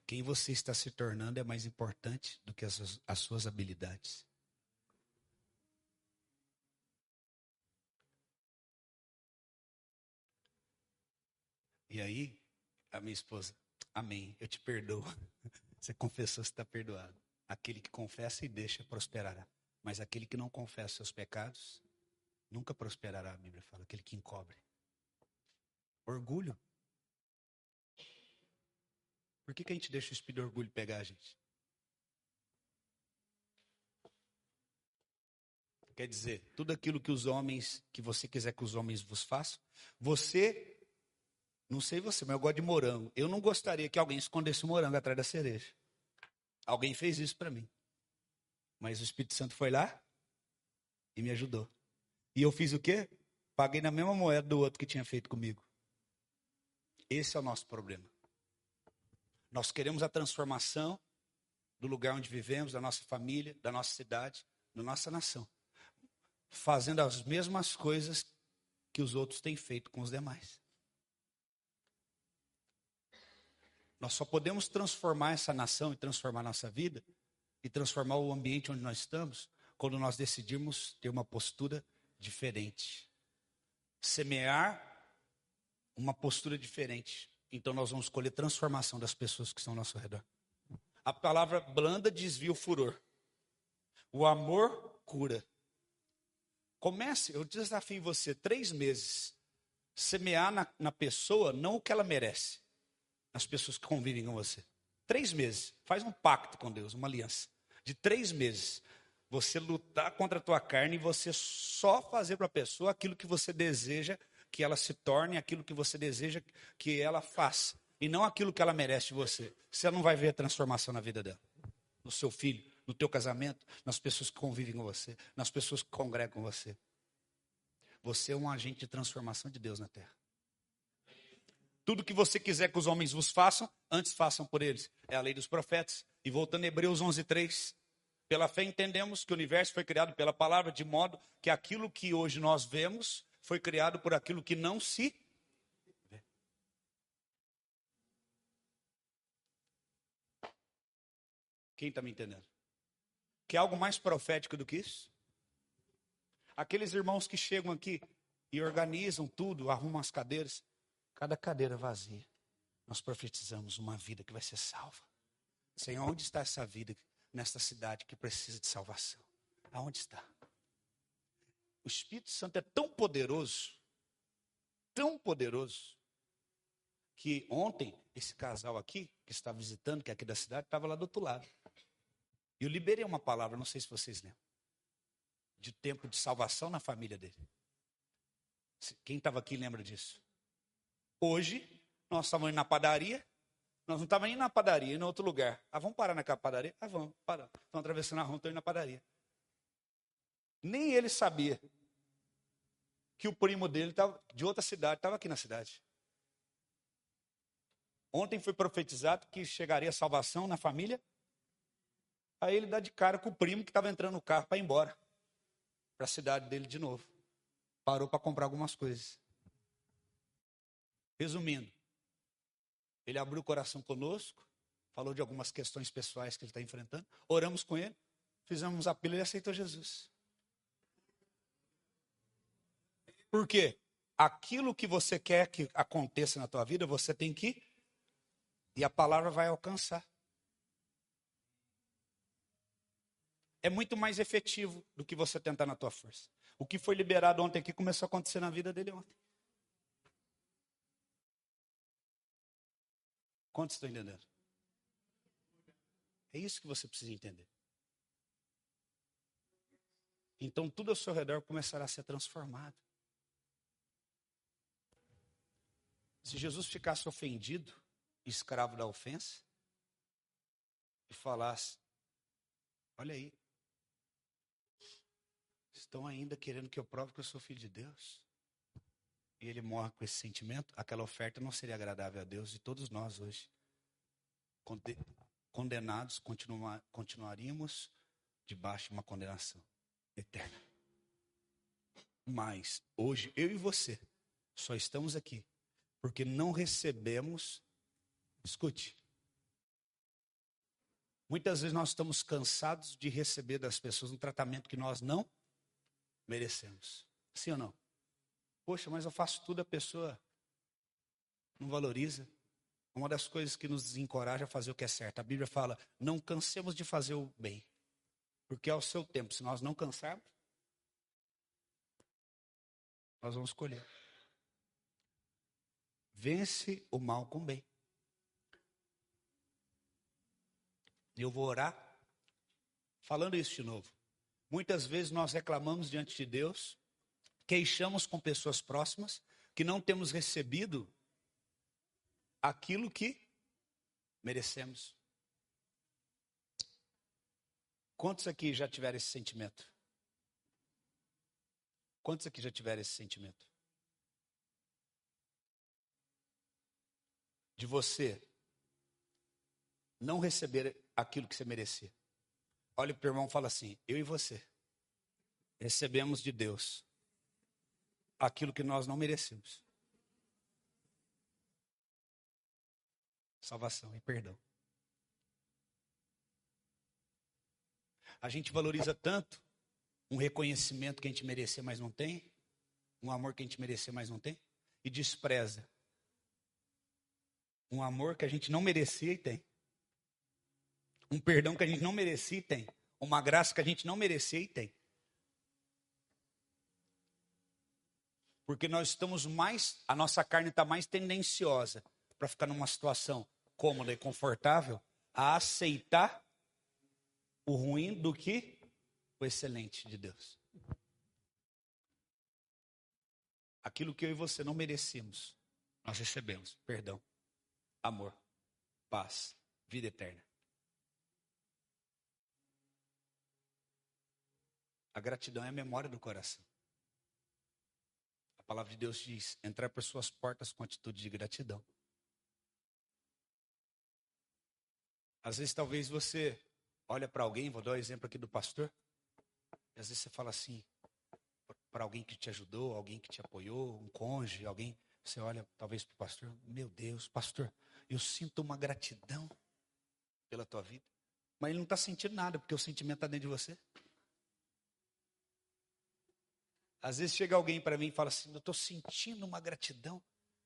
Quem você está se tornando é mais importante do que as suas, as suas habilidades. E aí, a minha esposa, amém, eu te perdoo. Você confessou, você está perdoado. Aquele que confessa e deixa prosperará. Mas aquele que não confessa seus pecados, nunca prosperará, a Bíblia fala. Aquele que encobre. Orgulho. Por que, que a gente deixa o espírito de orgulho pegar a gente? Quer dizer, tudo aquilo que os homens, que você quiser que os homens vos façam, você, não sei você, mas eu gosto de morango. Eu não gostaria que alguém escondesse o morango atrás da cereja. Alguém fez isso para mim. Mas o Espírito Santo foi lá e me ajudou. E eu fiz o quê? Paguei na mesma moeda do outro que tinha feito comigo. Esse é o nosso problema. Nós queremos a transformação do lugar onde vivemos, da nossa família, da nossa cidade, da nossa nação. Fazendo as mesmas coisas que os outros têm feito com os demais. Nós só podemos transformar essa nação e transformar nossa vida e transformar o ambiente onde nós estamos quando nós decidirmos ter uma postura diferente. Semear uma postura diferente. Então nós vamos escolher transformação das pessoas que estão ao nosso redor. A palavra blanda desvia o furor. O amor cura. Comece, eu desafio você, três meses, semear na, na pessoa não o que ela merece, as pessoas que convivem com você. Três meses. Faz um pacto com Deus, uma aliança. De três meses. Você lutar contra a tua carne e você só fazer para a pessoa aquilo que você deseja que ela se torne, aquilo que você deseja que ela faça. E não aquilo que ela merece de você. Você não vai ver a transformação na vida dela. No seu filho, no teu casamento, nas pessoas que convivem com você, nas pessoas que congregam com você. Você é um agente de transformação de Deus na terra. Tudo que você quiser que os homens vos façam, antes façam por eles. É a lei dos profetas. E voltando a Hebreus 11, 3. Pela fé entendemos que o universo foi criado pela palavra, de modo que aquilo que hoje nós vemos foi criado por aquilo que não se vê. Quem está me entendendo? Quer algo mais profético do que isso? Aqueles irmãos que chegam aqui e organizam tudo, arrumam as cadeiras cada cadeira vazia, nós profetizamos uma vida que vai ser salva. Senhor, onde está essa vida nesta cidade que precisa de salvação? Aonde está? O Espírito Santo é tão poderoso, tão poderoso, que ontem esse casal aqui, que está visitando, que é aqui da cidade, estava lá do outro lado. E eu liberei uma palavra, não sei se vocês lembram, de tempo de salvação na família dele. Quem estava aqui lembra disso? Hoje, nós estávamos indo na padaria, nós não estávamos indo na padaria, em outro lugar. Ah, vamos parar naquela padaria? Ah, vamos, parar. Estão atravessando a rua, estão indo na padaria. Nem ele sabia que o primo dele tava, de outra cidade estava aqui na cidade. Ontem foi profetizado que chegaria salvação na família. Aí ele dá de cara com o primo que estava entrando no carro para ir embora para a cidade dele de novo. Parou para comprar algumas coisas. Resumindo, ele abriu o coração conosco, falou de algumas questões pessoais que ele está enfrentando, oramos com ele, fizemos um apelo e ele aceitou Jesus. Por quê? Aquilo que você quer que aconteça na tua vida, você tem que e a palavra vai alcançar. É muito mais efetivo do que você tentar na tua força. O que foi liberado ontem aqui começou a acontecer na vida dele ontem. Quantos estão entendendo? É isso que você precisa entender. Então tudo ao seu redor começará a ser transformado. Se Jesus ficasse ofendido, escravo da ofensa, e falasse: Olha aí, estão ainda querendo que eu prove que eu sou filho de Deus e ele morre com esse sentimento, aquela oferta não seria agradável a Deus e todos nós hoje, condenados, continua, continuaríamos debaixo de uma condenação eterna. Mas hoje eu e você só estamos aqui porque não recebemos, escute, Muitas vezes nós estamos cansados de receber das pessoas um tratamento que nós não merecemos. Sim ou não? Poxa, mas eu faço tudo, a pessoa não valoriza. Uma das coisas que nos desencoraja a fazer o que é certo. A Bíblia fala: não cansemos de fazer o bem, porque é o seu tempo. Se nós não cansarmos, nós vamos escolher. Vence o mal com o bem. Eu vou orar falando isso de novo. Muitas vezes nós reclamamos diante de Deus, queixamos com pessoas próximas que não temos recebido aquilo que merecemos. Quantos aqui já tiveram esse sentimento? Quantos aqui já tiveram esse sentimento? De você não receber aquilo que você merecia. Olha para o irmão e fala assim: eu e você recebemos de Deus aquilo que nós não merecemos. Salvação e perdão. A gente valoriza tanto um reconhecimento que a gente merecia, mas não tem, um amor que a gente merecia, mas não tem, e despreza um amor que a gente não merecia e tem. Um perdão que a gente não merecia e tem. Uma graça que a gente não merecia e tem. Porque nós estamos mais, a nossa carne está mais tendenciosa para ficar numa situação cômoda e confortável a aceitar o ruim do que o excelente de Deus. Aquilo que eu e você não merecemos, nós recebemos. Perdão, amor, paz, vida eterna. A gratidão é a memória do coração. A palavra de Deus diz: entrar por suas portas com atitude de gratidão. Às vezes, talvez você olha para alguém, vou dar o um exemplo aqui do pastor, e às vezes você fala assim, para alguém que te ajudou, alguém que te apoiou, um cônjuge, alguém, você olha talvez para o pastor, meu Deus, pastor, eu sinto uma gratidão pela tua vida. Mas ele não está sentindo nada, porque o sentimento está dentro de você. Às vezes chega alguém para mim e fala assim, eu estou sentindo uma gratidão.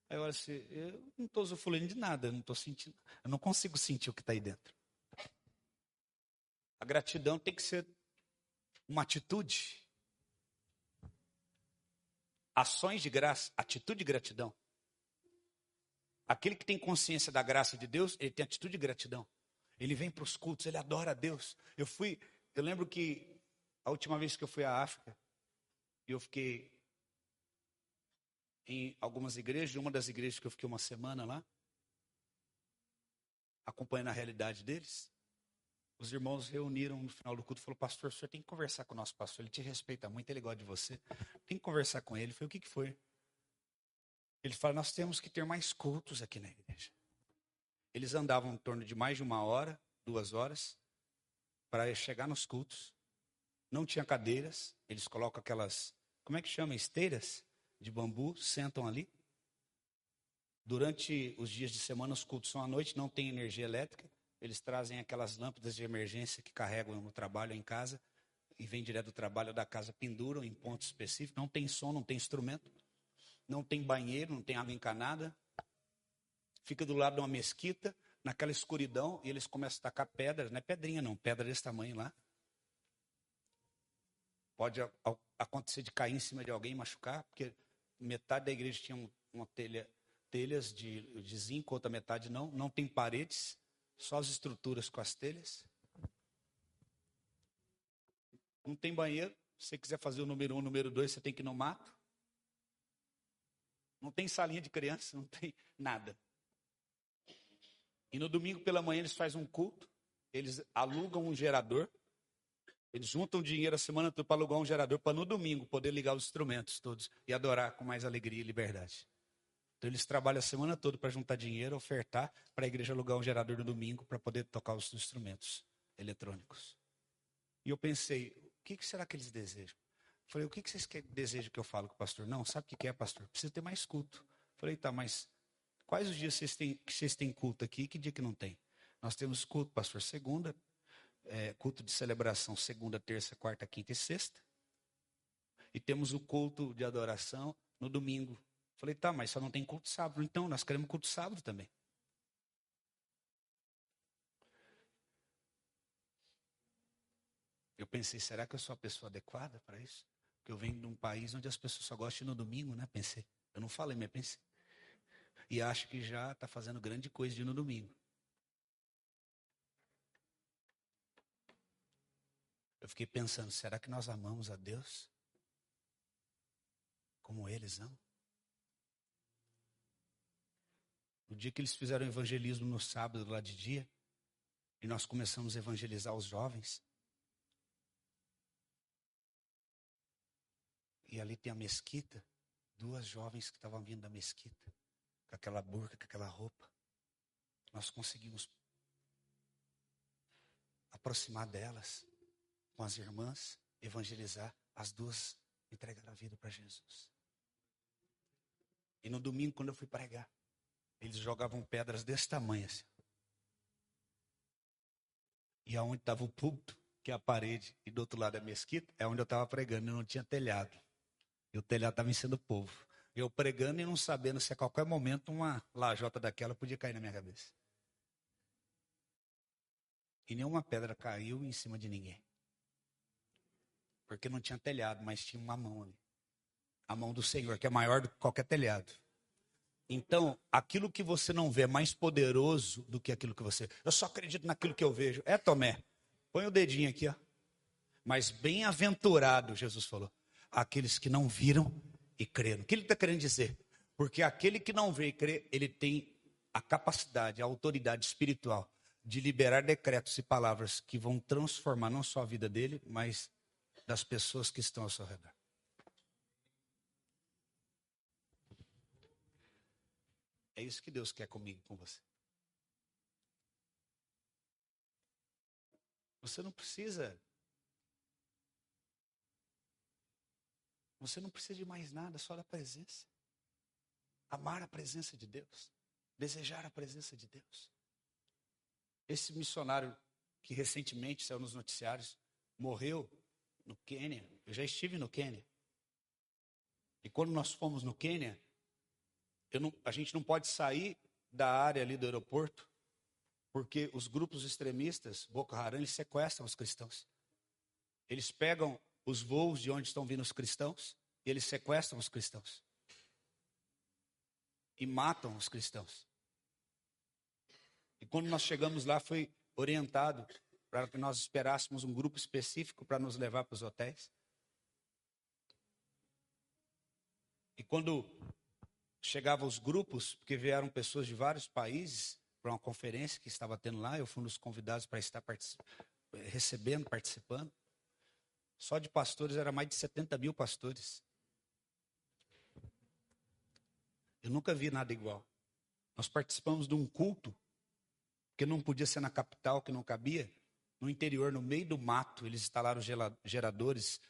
Aí eu olho assim, eu não estou usufruindo de nada, eu não estou sentindo, eu não consigo sentir o que está aí dentro. A gratidão tem que ser uma atitude. Ações de graça, atitude de gratidão. Aquele que tem consciência da graça de Deus, ele tem atitude de gratidão. Ele vem para os cultos, ele adora a Deus. Eu fui, eu lembro que a última vez que eu fui à África, eu fiquei em algumas igrejas, uma das igrejas que eu fiquei uma semana lá, acompanhando a realidade deles. Os irmãos reuniram no final do culto e falaram, pastor, o senhor tem que conversar com o nosso pastor, ele te respeita muito, ele gosta de você. Tem que conversar com ele. Falei, o que, que foi? Ele fala, nós temos que ter mais cultos aqui na igreja. Eles andavam em torno de mais de uma hora, duas horas, para chegar nos cultos. Não tinha cadeiras, eles colocam aquelas como é que chama? Esteiras de bambu, sentam ali. Durante os dias de semana, os cultos são à noite, não tem energia elétrica. Eles trazem aquelas lâmpadas de emergência que carregam no trabalho em casa e vem direto do trabalho da casa, penduram em pontos específicos. Não tem som, não tem instrumento, não tem banheiro, não tem água encanada. Fica do lado de uma mesquita, naquela escuridão, e eles começam a tacar pedras, não é pedrinha não, pedra desse tamanho lá. Pode acontecer de cair em cima de alguém e machucar, porque metade da igreja tinha uma telha, telhas de, de zinco, outra metade não. Não tem paredes, só as estruturas com as telhas. Não tem banheiro. Se você quiser fazer o número um, o número dois, você tem que ir no mato. Não tem salinha de criança, não tem nada. E no domingo pela manhã eles fazem um culto, eles alugam um gerador eles juntam dinheiro a semana toda para alugar um gerador para no domingo poder ligar os instrumentos todos e adorar com mais alegria e liberdade. Então eles trabalham a semana toda para juntar dinheiro, ofertar para a igreja alugar um gerador no domingo para poder tocar os instrumentos eletrônicos. E eu pensei, o que, será que eles desejam? Falei, o que, que vocês desejam que eu falo com o pastor? Não, sabe o que é, pastor? Precisa ter mais culto. Falei, tá, mas quais os dias vocês têm, que vocês têm culto aqui e que dia que não tem? Nós temos culto, pastor, segunda, é, culto de celebração segunda, terça, quarta, quinta e sexta. E temos o culto de adoração no domingo. Falei, tá, mas só não tem culto sábado. Então, nós queremos culto sábado também. Eu pensei, será que eu sou a pessoa adequada para isso? Eu venho de um país onde as pessoas só gostam no domingo, né? Pensei. Eu não falei, mas pensei. E acho que já está fazendo grande coisa de ir no domingo. Eu fiquei pensando, será que nós amamos a Deus como eles amam? No dia que eles fizeram evangelismo no sábado lá de dia, e nós começamos a evangelizar os jovens, E ali tem a mesquita, duas jovens que estavam vindo da mesquita, com aquela burca, com aquela roupa. Nós conseguimos aproximar delas com as irmãs, evangelizar, as duas entregaram a vida para Jesus. E no domingo, quando eu fui pregar, eles jogavam pedras desse tamanho assim. E aonde estava o púlpito, que é a parede, e do outro lado a mesquita, é onde eu estava pregando, e não tinha telhado. E o telhado estava enchendo o povo. Eu pregando e não sabendo se a qualquer momento uma lajota daquela podia cair na minha cabeça. E nenhuma pedra caiu em cima de ninguém. Porque não tinha telhado, mas tinha uma mão ali. A mão do Senhor, que é maior do que qualquer telhado. Então, aquilo que você não vê é mais poderoso do que aquilo que você. Eu só acredito naquilo que eu vejo. É, Tomé. Põe o dedinho aqui, ó. Mas bem-aventurado, Jesus falou, aqueles que não viram e creram. O que ele está querendo dizer? Porque aquele que não vê e crê, ele tem a capacidade, a autoridade espiritual de liberar decretos e palavras que vão transformar não só a vida dele, mas das pessoas que estão ao seu redor. É isso que Deus quer comigo com você. Você não precisa Você não precisa de mais nada, só da presença. Amar a presença de Deus. Desejar a presença de Deus. Esse missionário que recentemente saiu nos noticiários morreu no Quênia. Eu já estive no Quênia. E quando nós fomos no Quênia, não, a gente não pode sair da área ali do aeroporto, porque os grupos extremistas, Boko Haram, eles sequestram os cristãos. Eles pegam os voos de onde estão vindo os cristãos e eles sequestram os cristãos e matam os cristãos. E quando nós chegamos lá, foi orientado para que nós esperássemos um grupo específico para nos levar para os hotéis. E quando chegavam os grupos, porque vieram pessoas de vários países para uma conferência que estava tendo lá, eu fui um dos convidados para estar recebendo, participando. Só de pastores era mais de 70 mil pastores. Eu nunca vi nada igual. Nós participamos de um culto que não podia ser na capital, que não cabia. No interior, no meio do mato, eles instalaram geradores,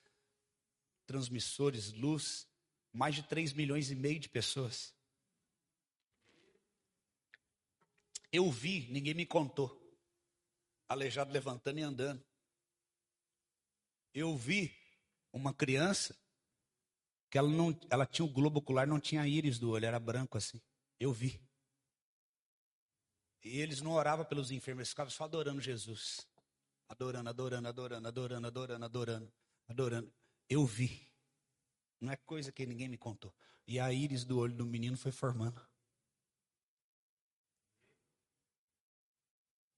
transmissores, luz. Mais de 3 milhões e meio de pessoas. Eu vi, ninguém me contou. Aleijado levantando e andando. Eu vi uma criança que ela não, ela tinha o globo ocular, não tinha íris do olho, era branco assim. Eu vi. E eles não oravam pelos enfermos, eles ficavam só adorando Jesus. Adorando, adorando, adorando, adorando, adorando, adorando, adorando. Eu vi. Não é coisa que ninguém me contou. E a íris do olho do menino foi formando.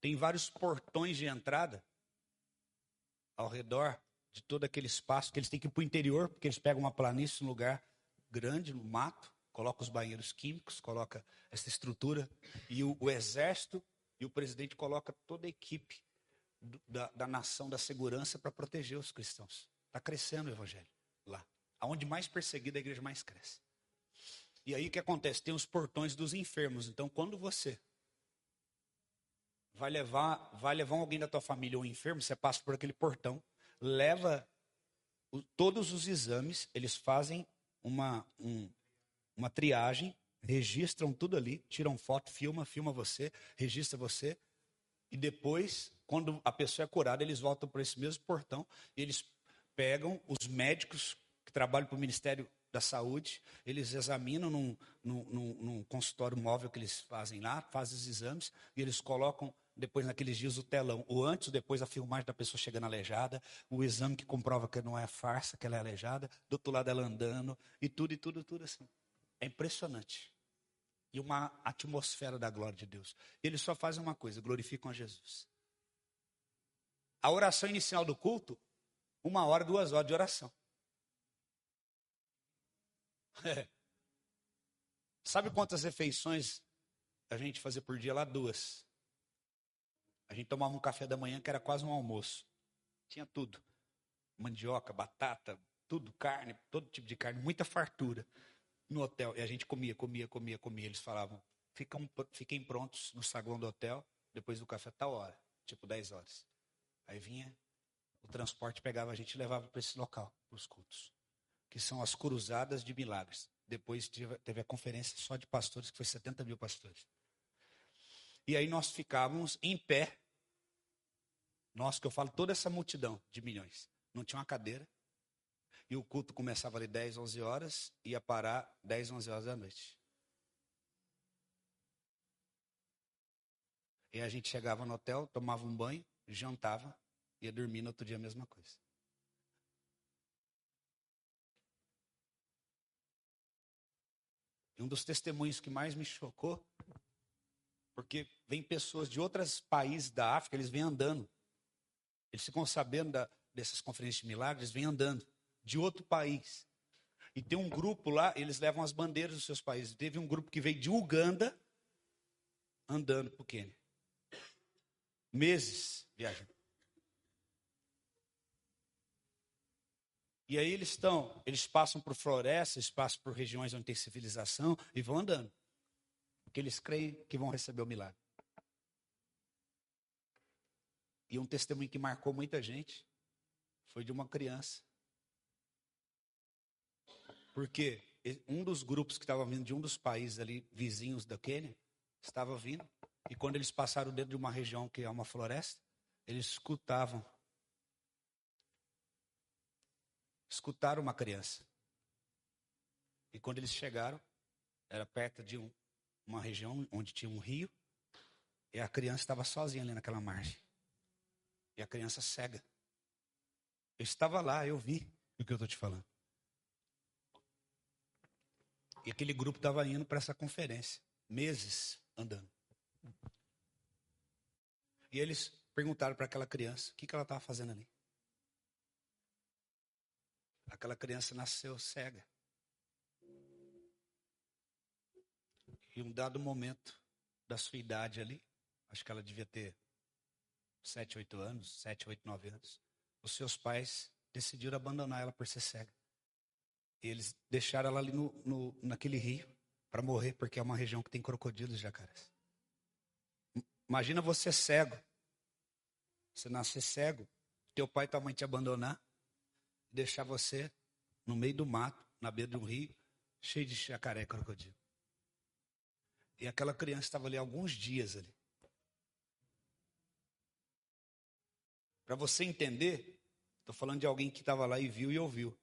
Tem vários portões de entrada ao redor de todo aquele espaço, que eles têm que ir para o interior, porque eles pegam uma planície, um lugar grande, no mato, coloca os banheiros químicos, coloca essa estrutura, e o, o exército e o presidente coloca toda a equipe do, da, da nação da segurança para proteger os cristãos. Está crescendo o evangelho lá. Aonde mais perseguida a igreja mais cresce. E aí o que acontece? Tem os portões dos enfermos. Então, quando você vai levar, vai levar alguém da tua família ou um enfermo, você passa por aquele portão leva o, todos os exames, eles fazem uma, um, uma triagem, registram tudo ali, tiram foto, filma, filma você, registra você. E depois, quando a pessoa é curada, eles voltam para esse mesmo portão e eles pegam os médicos que trabalham para o Ministério da Saúde, eles examinam num, num, num, num, consultório móvel que eles fazem lá, fazem os exames e eles colocam depois naqueles dias o telão, o antes ou depois a filmagem da pessoa chegando aleijada, o exame que comprova que não é farsa, que ela é aleijada, do outro lado ela andando e tudo e tudo tudo assim. É impressionante. E uma atmosfera da glória de Deus. Eles só fazem uma coisa, glorificam a Jesus. A oração inicial do culto, uma hora, duas horas de oração. É. Sabe quantas refeições a gente fazia por dia lá? Duas. Gente tomava um café da manhã que era quase um almoço. Tinha tudo. Mandioca, batata, tudo, carne, todo tipo de carne, muita fartura no hotel. E a gente comia, comia, comia, comia. Eles falavam, fiquem, fiquem prontos no saguão do hotel, depois do café tal hora, tipo 10 horas. Aí vinha, o transporte pegava a gente e levava para esse local, para os cultos que são as Cruzadas de Milagres. Depois teve a conferência só de pastores, que foi 70 mil pastores. E aí nós ficávamos em pé. Nós, que eu falo, toda essa multidão de milhões. Não tinha uma cadeira. E o culto começava ali 10, 11 horas, ia parar 10, 11 horas da noite. E a gente chegava no hotel, tomava um banho, jantava, ia dormir no outro dia a mesma coisa. E um dos testemunhos que mais me chocou, porque vem pessoas de outros países da África, eles vêm andando. Eles ficam sabendo da, dessas conferências de milagres, vêm andando de outro país. E tem um grupo lá, eles levam as bandeiras dos seus países. Teve um grupo que veio de Uganda andando para o Quênia. Meses viajando. E aí eles estão, eles passam por florestas, passam por regiões onde tem civilização e vão andando. Porque eles creem que vão receber o milagre. E um testemunho que marcou muita gente foi de uma criança. Porque um dos grupos que estava vindo de um dos países ali, vizinhos da Quênia, estava vindo. E quando eles passaram dentro de uma região que é uma floresta, eles escutavam escutaram uma criança. E quando eles chegaram, era perto de um, uma região onde tinha um rio, e a criança estava sozinha ali naquela margem. E a criança cega. Eu estava lá, eu vi o que eu estou te falando. E aquele grupo estava indo para essa conferência, meses andando. E eles perguntaram para aquela criança o que, que ela estava fazendo ali. Aquela criança nasceu cega. E um dado momento da sua idade ali, acho que ela devia ter sete, oito anos, sete, oito, nove anos, os seus pais decidiram abandonar ela por ser cega. E eles deixaram ela ali no, no naquele rio para morrer, porque é uma região que tem crocodilos e jacarés. Imagina você cego. Você nascer cego, teu pai e tua mãe te abandonar, deixar você no meio do mato, na beira de um rio, cheio de jacaré e crocodilo. E aquela criança estava ali alguns dias ali. Para você entender, estou falando de alguém que estava lá e viu e ouviu.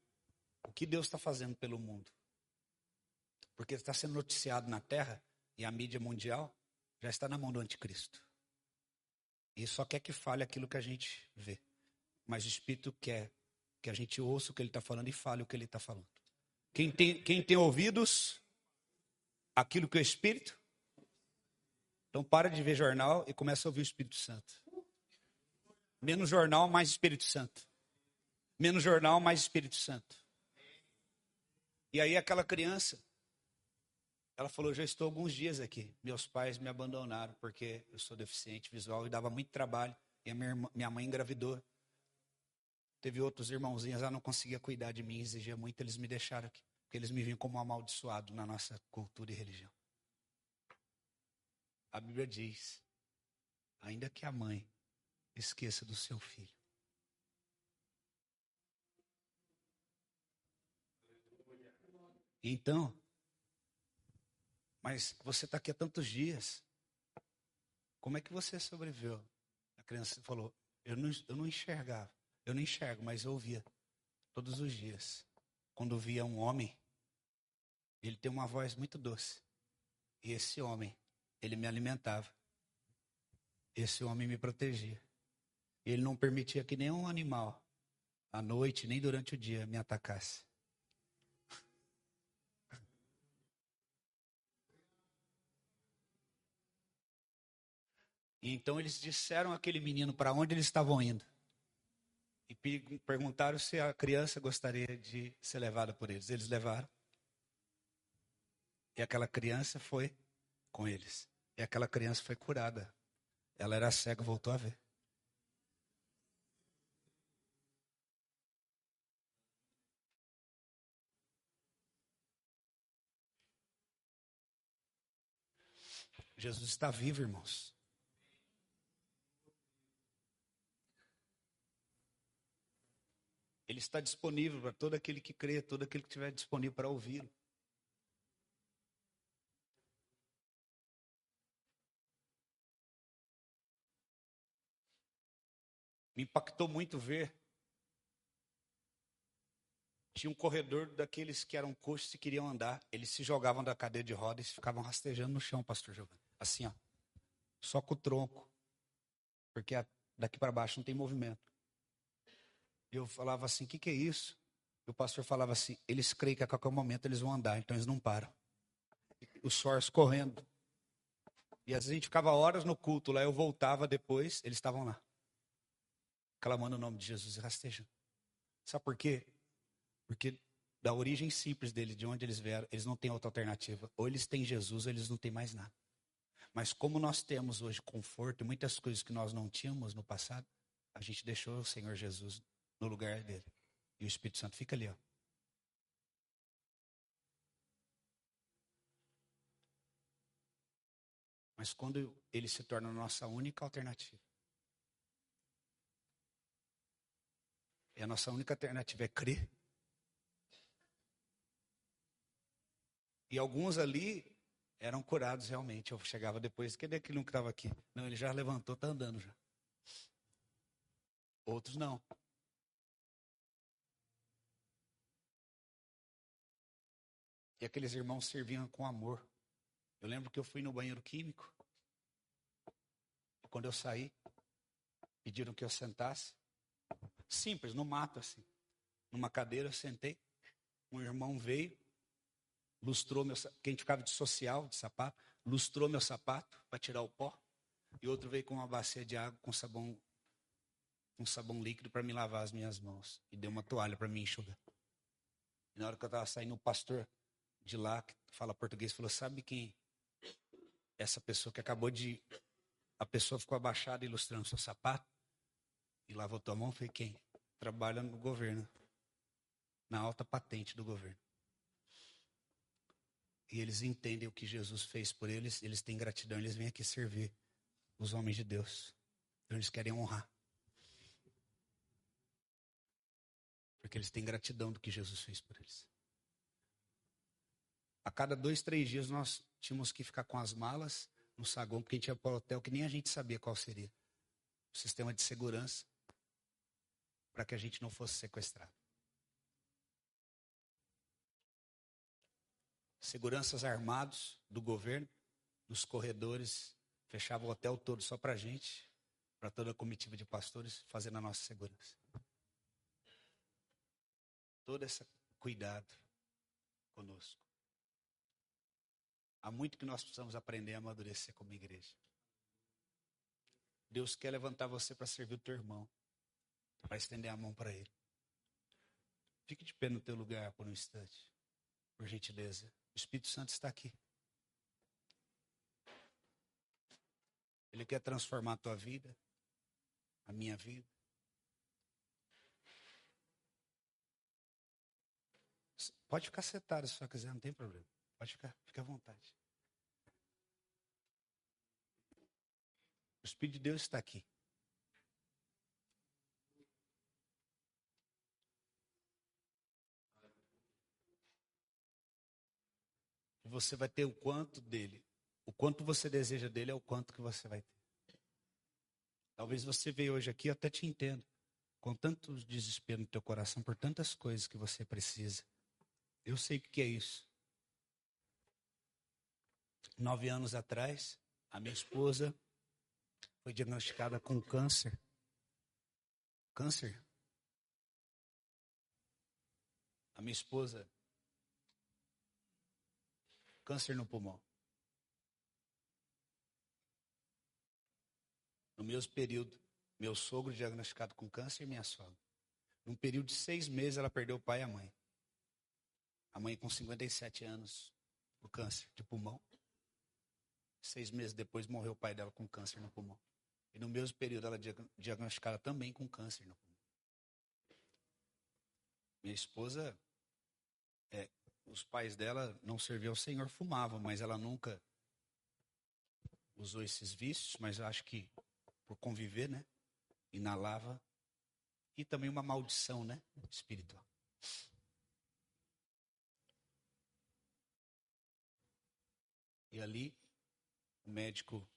O que Deus está fazendo pelo mundo? Porque está sendo noticiado na terra e a mídia mundial já está na mão do anticristo. E só quer que fale aquilo que a gente vê. Mas o Espírito quer que a gente ouça o que ele está falando e fale o que ele está falando. Quem tem, quem tem ouvidos, aquilo que é o Espírito. Então para de ver jornal e começa a ouvir o Espírito Santo. Menos jornal, mais Espírito Santo. Menos jornal, mais Espírito Santo. E aí aquela criança, ela falou: já estou alguns dias aqui. Meus pais me abandonaram porque eu sou deficiente visual e dava muito trabalho. E a minha, irmã, minha mãe engravidou. Teve outros irmãozinhos, ela não conseguia cuidar de mim, exigia muito, eles me deixaram aqui. Porque eles me viam como amaldiçoado na nossa cultura e religião. A Bíblia diz: ainda que a mãe esqueça do seu filho. Então, mas você está aqui há tantos dias. Como é que você sobreviveu criança falou: eu não, eu não enxergava, eu não enxergo, mas eu ouvia todos os dias. Quando via um homem, ele tem uma voz muito doce. E esse homem, ele me alimentava. Esse homem me protegia. Ele não permitia que nenhum animal, à noite, nem durante o dia, me atacasse. Então eles disseram àquele menino para onde eles estavam indo. E perguntaram se a criança gostaria de ser levada por eles. Eles levaram. E aquela criança foi com eles. E aquela criança foi curada. Ela era cega, voltou a ver. Jesus está vivo, irmãos. Ele está disponível para todo aquele que crê, todo aquele que estiver disponível para ouvir. Me impactou muito ver. Tinha um corredor daqueles que eram coxos e queriam andar. Eles se jogavam da cadeira de rodas e ficavam rastejando no chão, pastor Giovanni. Assim, ó. Só com o tronco. Porque daqui para baixo não tem movimento. Eu falava assim: o que, que é isso? E o pastor falava assim: eles creem que a qualquer momento eles vão andar, então eles não param. Os sors correndo. E às vezes a gente ficava horas no culto lá, eu voltava depois, eles estavam lá clamando o nome de Jesus e rastejando. Sabe por quê? Porque da origem simples deles, de onde eles vieram, eles não têm outra alternativa. Ou eles têm Jesus, ou eles não têm mais nada. Mas como nós temos hoje conforto e muitas coisas que nós não tínhamos no passado, a gente deixou o Senhor Jesus no lugar dele. E o Espírito Santo fica ali, ó. Mas quando ele se torna a nossa única alternativa, E a nossa única alternativa é crer. E alguns ali eram curados realmente. Eu chegava depois, cadê aquele um que estava aqui? Não, ele já levantou, está andando já. Outros não. E aqueles irmãos serviam com amor. Eu lembro que eu fui no banheiro químico. E quando eu saí, pediram que eu sentasse. Simples, no mato assim. Numa cadeira, eu sentei. Um irmão veio, lustrou meu quem ficava de social, de sapato, lustrou meu sapato para tirar o pó. E outro veio com uma bacia de água com sabão um sabão líquido para me lavar as minhas mãos e deu uma toalha para me enxugar. E na hora que eu estava saindo, o pastor de lá, que fala português, falou: Sabe quem? Essa pessoa que acabou de. A pessoa ficou abaixada ilustrando seu sapato. E lavou tua mão foi quem? Trabalha no governo. Na alta patente do governo. E eles entendem o que Jesus fez por eles, eles têm gratidão, eles vêm aqui servir os homens de Deus. Então eles querem honrar. Porque eles têm gratidão do que Jesus fez por eles. A cada dois, três dias nós tínhamos que ficar com as malas no saguão, porque a gente ia para o hotel que nem a gente sabia qual seria. O sistema de segurança para que a gente não fosse sequestrado. Seguranças armados do governo, nos corredores, fechavam o hotel todo só para a gente, para toda a comitiva de pastores, fazendo a nossa segurança. Todo esse cuidado conosco. Há muito que nós precisamos aprender a amadurecer como igreja. Deus quer levantar você para servir o teu irmão para estender a mão para ele. Fique de pé no teu lugar por um instante, por gentileza. O Espírito Santo está aqui. Ele quer transformar a tua vida, a minha vida. Pode ficar sentado se só quiser, não tem problema. Pode ficar, fica à vontade. O Espírito de Deus está aqui. Você vai ter o quanto dele. O quanto você deseja dele é o quanto que você vai ter. Talvez você veio hoje aqui, eu até te entendo, com tanto desespero no teu coração por tantas coisas que você precisa. Eu sei o que é isso. Nove anos atrás, a minha esposa foi diagnosticada com câncer. Câncer. A minha esposa, câncer no pulmão. No mesmo período, meu sogro diagnosticado com câncer e minha sogra. Num período de seis meses, ela perdeu o pai e a mãe. A mãe com 57 anos, por câncer de pulmão. Seis meses depois, morreu o pai dela com câncer no pulmão. E no mesmo período, ela diagnosticada também com câncer no pulmão. Minha esposa, é, os pais dela não serviam ao Senhor, fumavam, mas ela nunca usou esses vícios, mas acho que por conviver, né? Inalava. E também uma maldição, né? Espiritual. E ali, o médico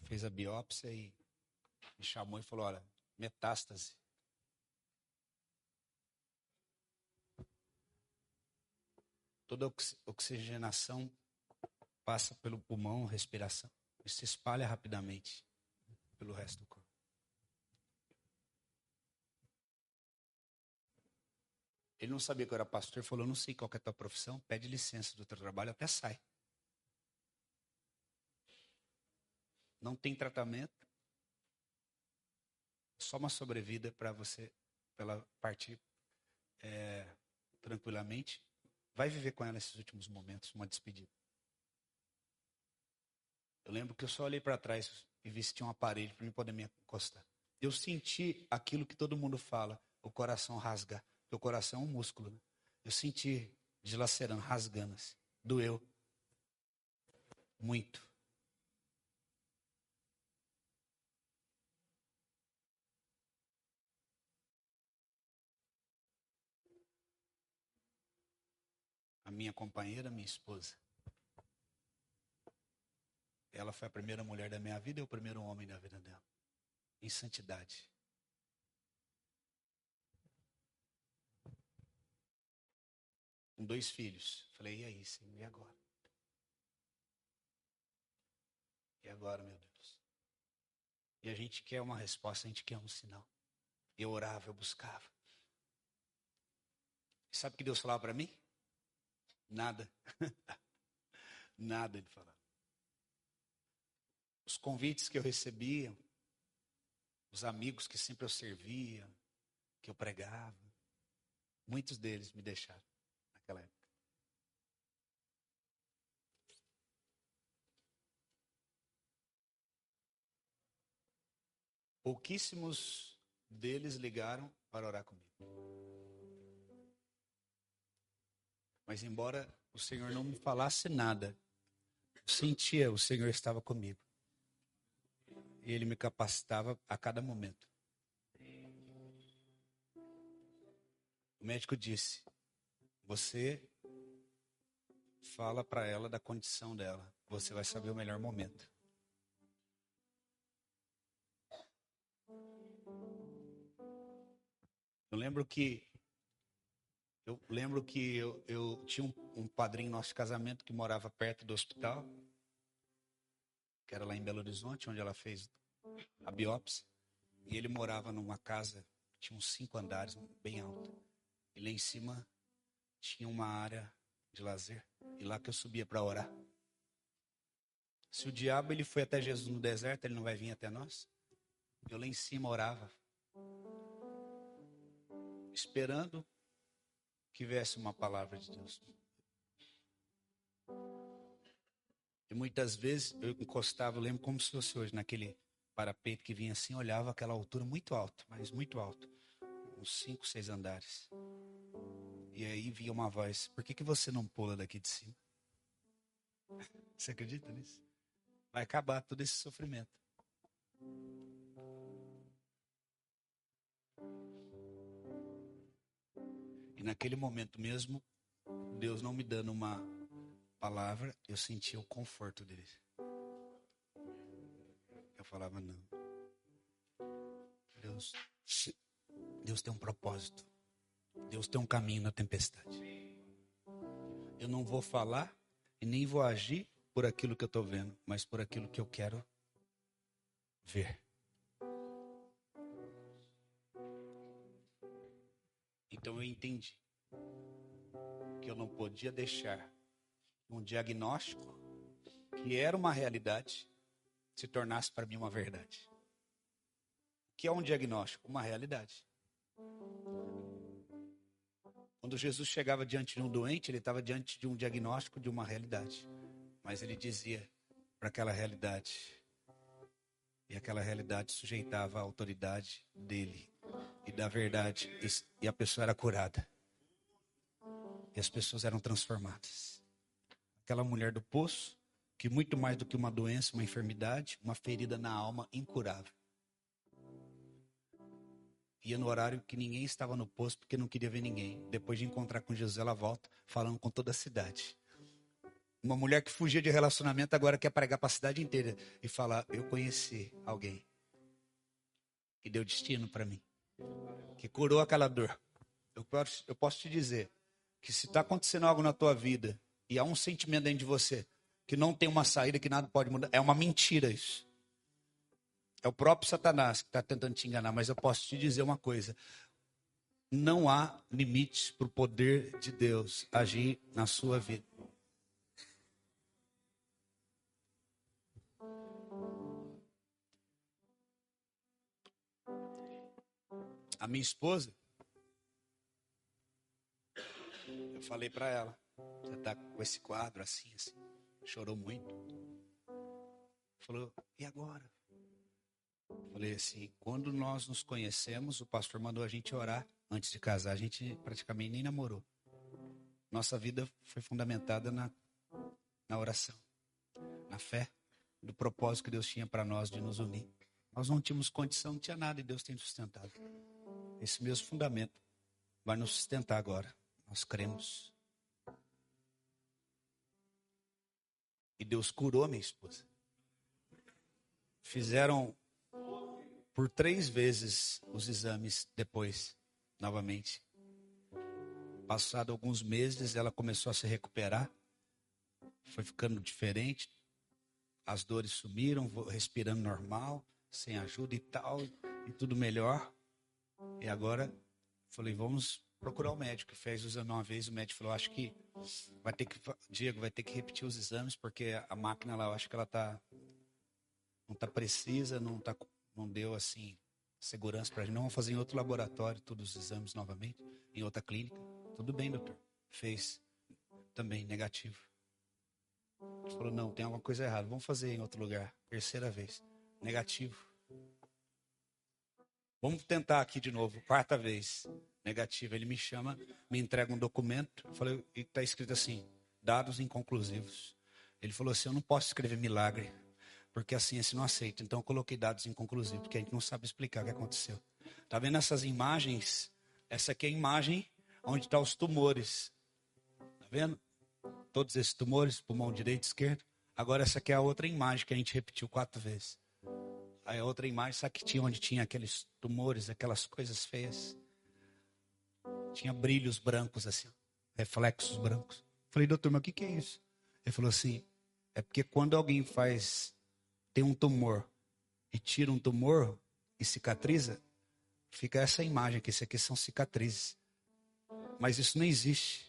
fez a biópsia e me chamou e falou: olha, metástase. Toda oxigenação passa pelo pulmão, respiração, e se espalha rapidamente pelo resto do corpo. Ele não sabia que eu era pastor, falou: não sei qual é a tua profissão, pede licença do teu trabalho, até sai. Não tem tratamento, só uma sobrevida para você, pela partir é, tranquilamente. Vai viver com ela nesses últimos momentos, uma despedida. Eu lembro que eu só olhei para trás e vi se tinha um aparelho para mim poder me encostar. Eu senti aquilo que todo mundo fala, o coração rasgar. O coração é um músculo, né? Eu senti dilacerando, rasgando assim. Doeu. Muito. Minha companheira, minha esposa. Ela foi a primeira mulher da minha vida e o primeiro homem da vida dela. Em santidade. Com dois filhos. Falei, e aí, Senhor, e agora? E agora, meu Deus? E a gente quer uma resposta, a gente quer um sinal. Eu orava, eu buscava. E sabe o que Deus falava para mim? Nada. Nada ele falava os convites que eu recebia, os amigos que sempre eu servia, que eu pregava, muitos deles me deixaram naquela época. Pouquíssimos deles ligaram para orar comigo. Mas embora o Senhor não me falasse nada, sentia o Senhor estava comigo e ele me capacitava a cada momento. O médico disse: Você fala para ela da condição dela, você vai saber o melhor momento. Eu lembro que eu lembro que eu, eu tinha um, um padrinho nosso de casamento que morava perto do hospital que era lá em Belo Horizonte, onde ela fez a biópsia. E ele morava numa casa que tinha uns cinco andares, bem alta. E lá em cima tinha uma área de lazer. E lá que eu subia para orar. Se o diabo ele foi até Jesus no deserto, ele não vai vir até nós? Eu lá em cima orava, esperando que viesse uma palavra de Deus. E muitas vezes eu encostava, eu lembro como se fosse hoje, naquele parapeito que vinha assim, olhava aquela altura muito alto, mas muito alto. Uns cinco, seis andares. E aí via uma voz: Por que, que você não pula daqui de cima? Você acredita nisso? Vai acabar todo esse sofrimento. E naquele momento mesmo, Deus não me dando uma palavra, eu sentia o conforto dele. Eu falava, não. Deus, Deus tem um propósito. Deus tem um caminho na tempestade. Eu não vou falar e nem vou agir por aquilo que eu estou vendo, mas por aquilo que eu quero ver. Então eu entendi que eu não podia deixar um diagnóstico que era uma realidade se tornasse para mim uma verdade. O que é um diagnóstico? Uma realidade. Quando Jesus chegava diante de um doente, ele estava diante de um diagnóstico de uma realidade. Mas ele dizia para aquela realidade. E aquela realidade sujeitava a autoridade dele e da verdade. E a pessoa era curada. E as pessoas eram transformadas. Aquela mulher do poço, que muito mais do que uma doença, uma enfermidade, uma ferida na alma incurável ia no horário que ninguém estava no posto porque não queria ver ninguém. Depois de encontrar com Jesus, ela volta falando com toda a cidade. Uma mulher que fugia de relacionamento agora quer pregar para a cidade inteira e falar: Eu conheci alguém que deu destino para mim, que curou aquela dor. Eu posso, eu posso te dizer que se está acontecendo algo na tua vida e há um sentimento dentro de você que não tem uma saída, que nada pode mudar, é uma mentira isso. É o próprio Satanás que está tentando te enganar, mas eu posso te dizer uma coisa: não há limites para o poder de Deus agir na sua vida. A minha esposa, eu falei para ela, você está com esse quadro assim, assim, chorou muito. Falou, e agora? Falei assim, quando nós nos conhecemos, o pastor mandou a gente orar antes de casar. A gente praticamente nem namorou. Nossa vida foi fundamentada na, na oração, na fé, do propósito que Deus tinha para nós de nos unir. Nós não tínhamos condição, não tinha nada e Deus tem sustentado. Esse mesmo fundamento vai nos sustentar agora. Nós cremos. E Deus curou minha esposa. Fizeram por três vezes os exames depois, novamente. Passado alguns meses, ela começou a se recuperar, foi ficando diferente, as dores sumiram, respirando normal, sem ajuda e tal, e tudo melhor. E agora, falei, vamos procurar o médico. Fez o exame uma vez, o médico falou, acho que vai ter que, Diego, vai ter que repetir os exames, porque a máquina lá, eu acho que ela tá, não tá precisa, não tá não deu assim segurança para a gente. Não, vamos fazer em outro laboratório todos os exames novamente, em outra clínica. Tudo bem, doutor. Fez também negativo. Ele falou: não, tem alguma coisa errada. Vamos fazer em outro lugar. Terceira vez. Negativo. Vamos tentar aqui de novo. Quarta vez. Negativo. Ele me chama, me entrega um documento. Eu falei, e está escrito assim: dados inconclusivos. Ele falou assim: eu não posso escrever milagre porque a ciência não aceita. Então eu coloquei dados inconclusivos, porque a gente não sabe explicar o que aconteceu. Tá vendo essas imagens? Essa aqui é a imagem onde estão tá os tumores. Tá vendo? Todos esses tumores, pulmão direito, esquerdo. Agora essa aqui é a outra imagem que a gente repetiu quatro vezes. Aí a outra imagem, sabe que tinha onde tinha aqueles tumores, aquelas coisas feias. Tinha brilhos brancos assim, reflexos brancos. Falei, doutor, mas o que, que é isso? Ele falou assim, é porque quando alguém faz tem um tumor e tira um tumor e cicatriza, fica essa imagem que isso aqui são cicatrizes. Mas isso não existe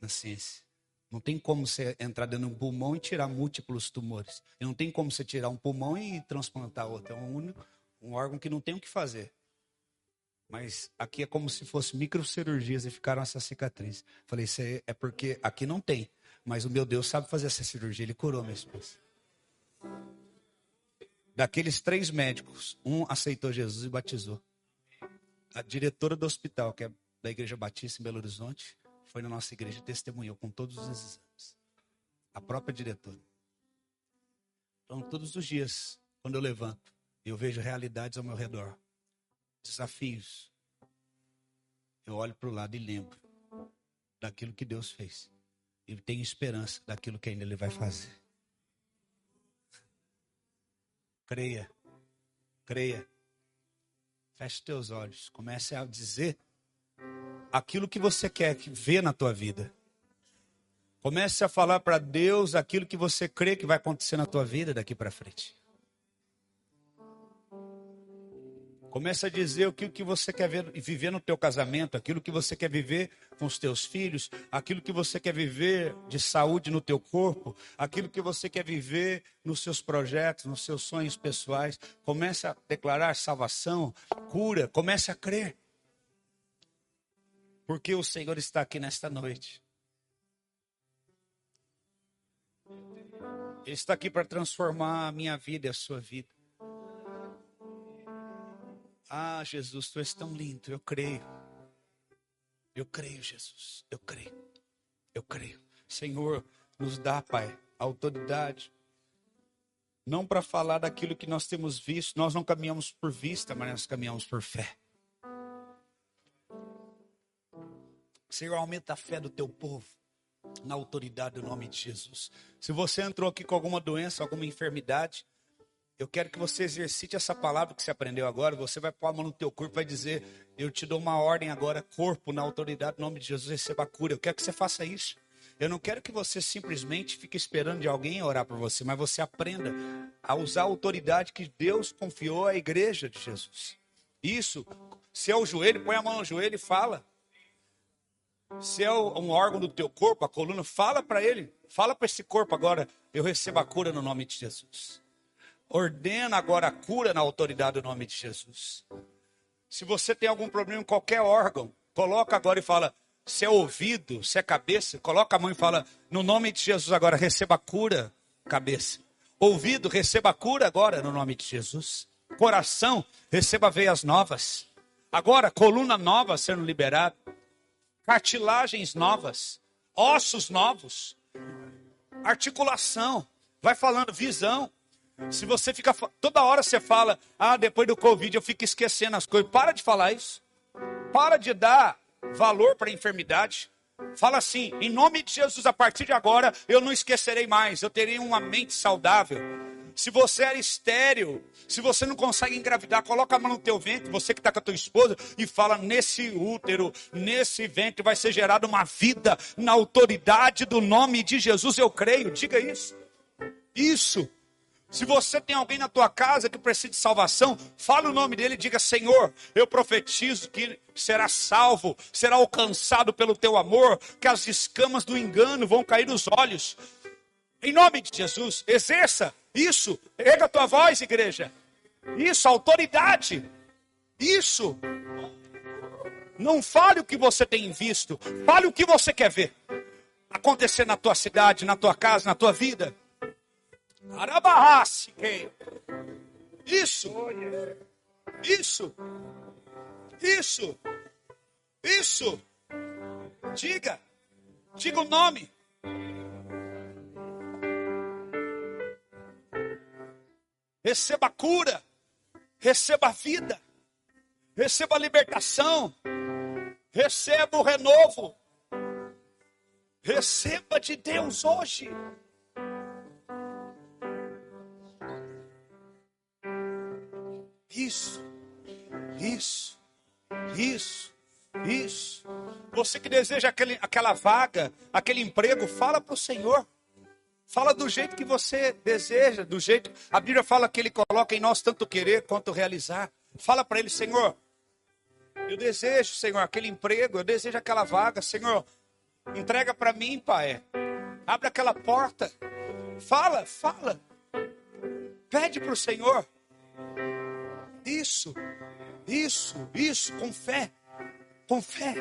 na ciência. Não tem como você entrar dentro de um pulmão e tirar múltiplos tumores. Não tem como você tirar um pulmão e transplantar outro. É um, único, um órgão que não tem o que fazer. Mas aqui é como se fosse microcirurgias e ficaram essas cicatrizes. Falei, isso é porque aqui não tem. Mas o meu Deus sabe fazer essa cirurgia. Ele curou minha esposa. Daqueles três médicos, um aceitou Jesus e batizou. A diretora do hospital, que é da Igreja Batista em Belo Horizonte, foi na nossa igreja e testemunhou com todos os exames. A própria diretora. Então, todos os dias, quando eu levanto, eu vejo realidades ao meu redor, desafios. Eu olho para o lado e lembro daquilo que Deus fez. E tenho esperança daquilo que ainda Ele vai fazer. Creia. Creia. Feche teus olhos. Comece a dizer aquilo que você quer ver na tua vida. Comece a falar para Deus aquilo que você crê que vai acontecer na tua vida daqui para frente. Comece a dizer o que você quer ver, viver no teu casamento, aquilo que você quer viver com os teus filhos, aquilo que você quer viver de saúde no teu corpo, aquilo que você quer viver nos seus projetos, nos seus sonhos pessoais. Comece a declarar salvação, cura, comece a crer. Porque o Senhor está aqui nesta noite. Ele está aqui para transformar a minha vida e a sua vida. Ah, Jesus, tu és tão lindo, eu creio. Eu creio, Jesus, eu creio. Eu creio. Senhor, nos dá, Pai, autoridade. Não para falar daquilo que nós temos visto, nós não caminhamos por vista, mas nós caminhamos por fé. Senhor, aumenta a fé do teu povo na autoridade do nome de Jesus. Se você entrou aqui com alguma doença, alguma enfermidade, eu quero que você exercite essa palavra que você aprendeu agora. Você vai pôr a mão no teu corpo e vai dizer: Eu te dou uma ordem agora, corpo, na autoridade do nome de Jesus, receba a cura. Eu quero que você faça isso. Eu não quero que você simplesmente fique esperando de alguém orar por você, mas você aprenda a usar a autoridade que Deus confiou à igreja de Jesus. Isso, se é o joelho, põe a mão no joelho e fala. Se é um órgão do teu corpo, a coluna, fala para ele. Fala para esse corpo agora, eu recebo a cura no nome de Jesus. Ordena agora a cura na autoridade do nome de Jesus. Se você tem algum problema em qualquer órgão, coloca agora e fala, se é ouvido, se é cabeça, coloca a mão e fala, no nome de Jesus agora, receba a cura, cabeça. Ouvido, receba a cura agora, no nome de Jesus. Coração, receba veias novas. Agora, coluna nova sendo liberada. Cartilagens novas. Ossos novos. Articulação. Vai falando, visão. Se você fica. Toda hora você fala, ah, depois do Covid eu fico esquecendo as coisas. Para de falar isso. Para de dar valor para a enfermidade. Fala assim, em nome de Jesus, a partir de agora eu não esquecerei mais, eu terei uma mente saudável. Se você era estéreo, se você não consegue engravidar, coloca a mão no teu ventre, você que está com a tua esposa, e fala: nesse útero, nesse ventre vai ser gerada uma vida na autoridade do nome de Jesus, eu creio. Diga isso. Isso. Se você tem alguém na tua casa que precisa de salvação, fala o nome dele e diga: Senhor, eu profetizo que será salvo, será alcançado pelo teu amor, que as escamas do engano vão cair nos olhos. Em nome de Jesus, exerça isso. Erga a tua voz, igreja. Isso, autoridade. Isso. Não fale o que você tem visto, fale o que você quer ver acontecer na tua cidade, na tua casa, na tua vida. Arabarrace, Isso. Isso. Isso. Isso. Diga. Diga o nome. Receba cura. Receba vida. Receba a libertação. Receba o renovo. Receba de Deus hoje. Isso, isso, isso, isso. Você que deseja aquele, aquela vaga, aquele emprego, fala para o Senhor. Fala do jeito que você deseja, do jeito. A Bíblia fala que Ele coloca em nós tanto querer quanto realizar. Fala para Ele, Senhor. Eu desejo, Senhor, aquele emprego, eu desejo aquela vaga, Senhor. Entrega para mim, Pai. Abre aquela porta. Fala, fala. Pede para o Senhor. Isso, isso, isso, com fé, com fé.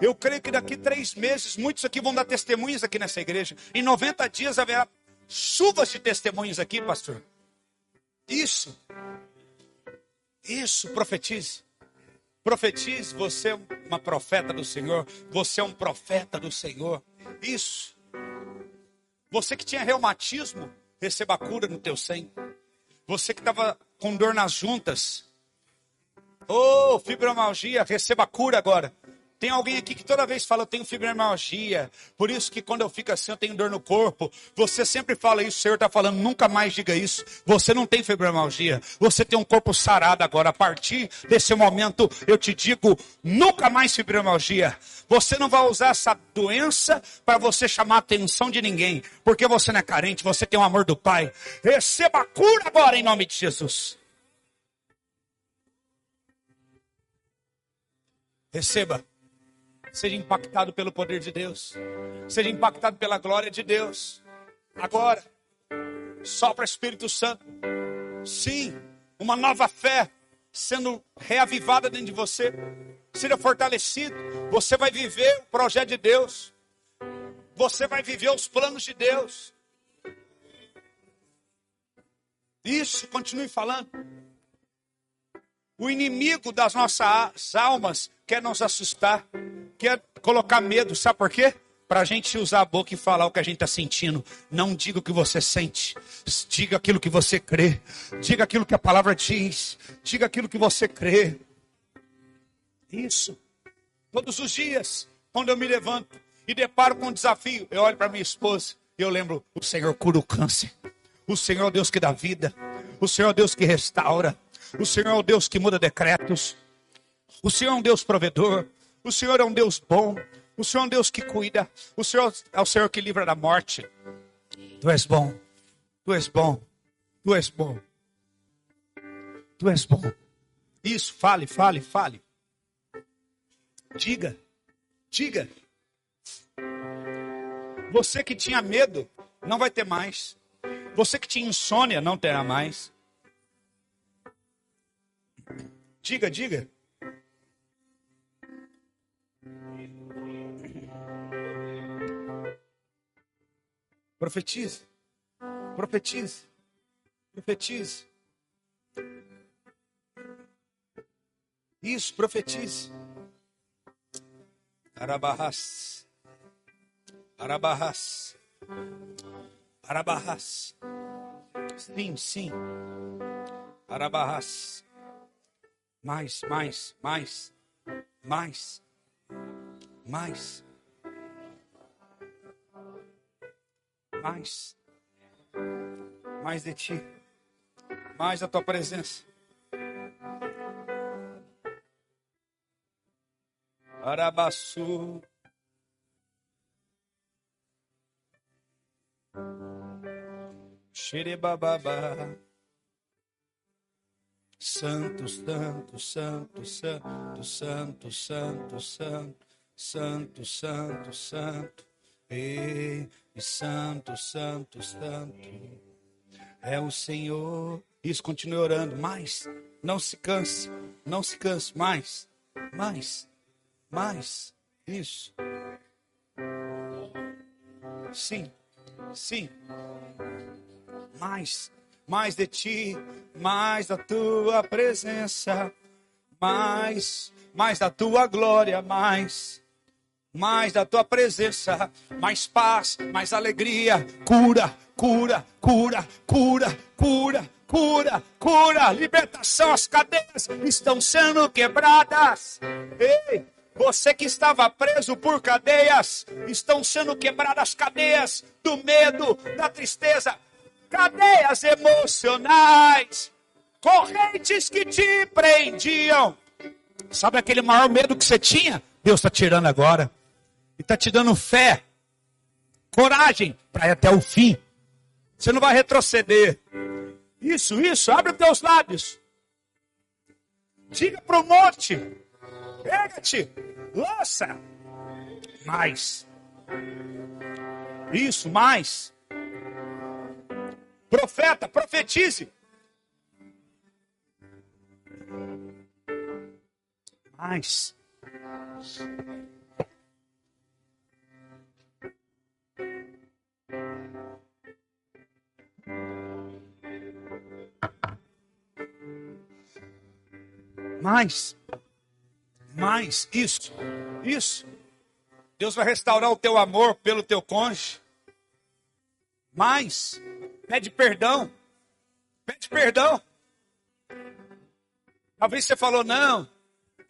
Eu creio que daqui três meses, muitos aqui vão dar testemunhas aqui nessa igreja. Em 90 dias haverá chuvas de testemunhos aqui, pastor. Isso, isso, profetize. Profetize, você é uma profeta do Senhor. Você é um profeta do Senhor. Isso. Você que tinha reumatismo, receba a cura no teu sangue. Você que estava com dor nas juntas. Oh, fibromialgia, receba cura agora. Tem alguém aqui que toda vez fala, eu tenho fibromialgia, por isso que quando eu fico assim eu tenho dor no corpo. Você sempre fala isso, o Senhor está falando, nunca mais diga isso. Você não tem fibromialgia, você tem um corpo sarado agora. A partir desse momento eu te digo, nunca mais fibromialgia. Você não vai usar essa doença para você chamar a atenção de ninguém, porque você não é carente, você tem o amor do Pai. Receba a cura agora em nome de Jesus. Receba. Seja impactado pelo poder de Deus. Seja impactado pela glória de Deus. Agora, sopra Espírito Santo. Sim, uma nova fé sendo reavivada dentro de você. Seja fortalecido. Você vai viver o projeto de Deus. Você vai viver os planos de Deus. Isso, continue falando. O inimigo das nossas almas quer nos assustar, quer colocar medo. Sabe por quê? Para a gente usar a boca e falar o que a gente está sentindo. Não diga o que você sente. Diga aquilo que você crê. Diga aquilo que a palavra diz. Diga aquilo que você crê. Isso. Todos os dias, quando eu me levanto e deparo com um desafio, eu olho para minha esposa e eu lembro: o Senhor cura o câncer. O Senhor é o Deus que dá vida. O Senhor é o Deus que restaura. O Senhor é o Deus que muda decretos. O Senhor é um Deus provedor. O Senhor é um Deus bom. O Senhor é um Deus que cuida. O Senhor é o Senhor que livra da morte. Tu és bom. Tu és bom. Tu és bom. Tu és bom. Isso, fale, fale, fale. Diga. Diga. Você que tinha medo, não vai ter mais. Você que tinha insônia, não terá mais. Diga, diga. Profetize. Profetize. Profetize. Isso, profetize. Arabarras. Arabarras. Arabarras. Sim, sim. Arabarras. Mais, mais, mais. Mais. Mais. mais, mais de ti, mais da tua presença. Arabaçu. Xerebababá. Santo, santo, santo, santo, santo, santo, santo, santo, santo, santo. E santo, santo, santo é o Senhor. Isso, continue orando. Mais, não se canse, não se canse. Mais, mais, mais. Isso. Sim, sim. Mais, mais de ti, mais da tua presença, mais, mais da tua glória, mais mais da tua presença, mais paz, mais alegria, cura, cura, cura, cura, cura, cura, cura, libertação, as cadeias estão sendo quebradas. Ei, você que estava preso por cadeias, estão sendo quebradas as cadeias do medo, da tristeza, cadeias emocionais, correntes que te prendiam. Sabe aquele maior medo que você tinha? Deus está tirando agora e está te dando fé, coragem para ir até o fim. Você não vai retroceder. Isso, isso, abre os teus lábios. Diga para o monte: pega-te, lança. Mais. Isso, mais. Profeta, profetize. Mais. Mais. Mais. Isso. Isso. Deus vai restaurar o teu amor pelo teu cônjuge. Mais. Pede perdão. Pede perdão. Talvez você falou, não,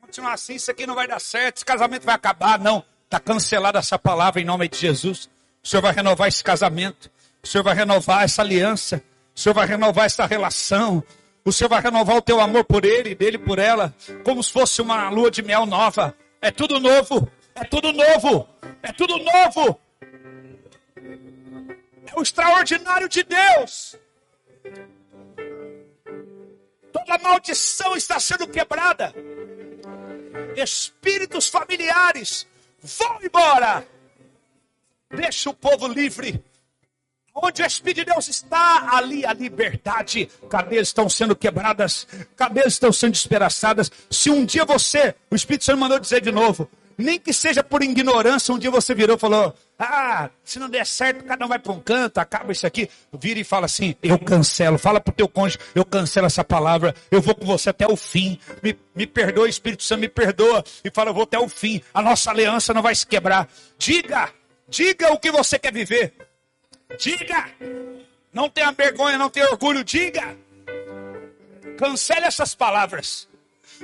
continuar assim, isso aqui não vai dar certo, esse casamento vai acabar. Não, está cancelada essa palavra em nome de Jesus. O Senhor vai renovar esse casamento, o Senhor vai renovar essa aliança, o Senhor vai renovar essa relação, o Senhor vai renovar o teu amor por ele, dele por ela, como se fosse uma lua de mel nova. É tudo novo, é tudo novo, é tudo novo. É o extraordinário de Deus. Toda maldição está sendo quebrada. Espíritos familiares vão embora. Deixa o povo livre. Onde o Espírito de Deus está, ali a liberdade. Cadeias estão sendo quebradas, cadeias estão sendo despedaçadas. Se um dia você, o Espírito Santo mandou dizer de novo, nem que seja por ignorância, um dia você virou e falou: Ah, se não der certo, cada um vai para um canto, acaba isso aqui. Vira e fala assim: Eu cancelo. Fala para o teu cônjuge: Eu cancelo essa palavra. Eu vou com você até o fim. Me, me perdoa, Espírito Santo, me perdoa. E fala: Eu vou até o fim. A nossa aliança não vai se quebrar. Diga, diga o que você quer viver. Diga. Não tenha vergonha, não tenha orgulho. Diga. Cancele essas palavras.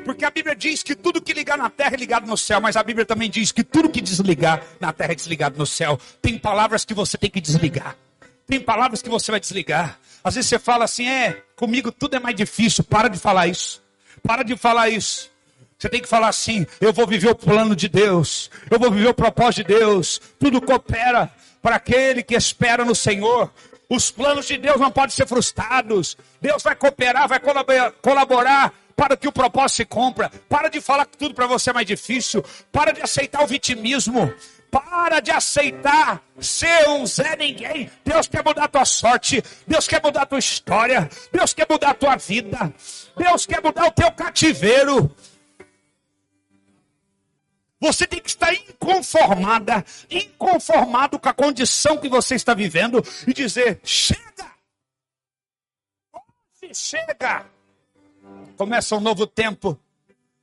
Porque a Bíblia diz que tudo que ligar na terra é ligado no céu, mas a Bíblia também diz que tudo que desligar na terra é desligado no céu. Tem palavras que você tem que desligar. Tem palavras que você vai desligar. Às vezes você fala assim: é, comigo tudo é mais difícil. Para de falar isso. Para de falar isso. Você tem que falar assim: eu vou viver o plano de Deus. Eu vou viver o propósito de Deus. Tudo coopera para aquele que espera no Senhor. Os planos de Deus não podem ser frustrados. Deus vai cooperar, vai colaborar para que o propósito se cumpra. Para de falar que tudo para você é mais difícil. Para de aceitar o vitimismo. Para de aceitar ser um Zé Ninguém. Deus quer mudar a tua sorte. Deus quer mudar a tua história. Deus quer mudar a tua vida. Deus quer mudar o teu cativeiro. Você tem que estar inconformada, inconformado com a condição que você está vivendo e dizer: chega! Chega! Começa um novo tempo,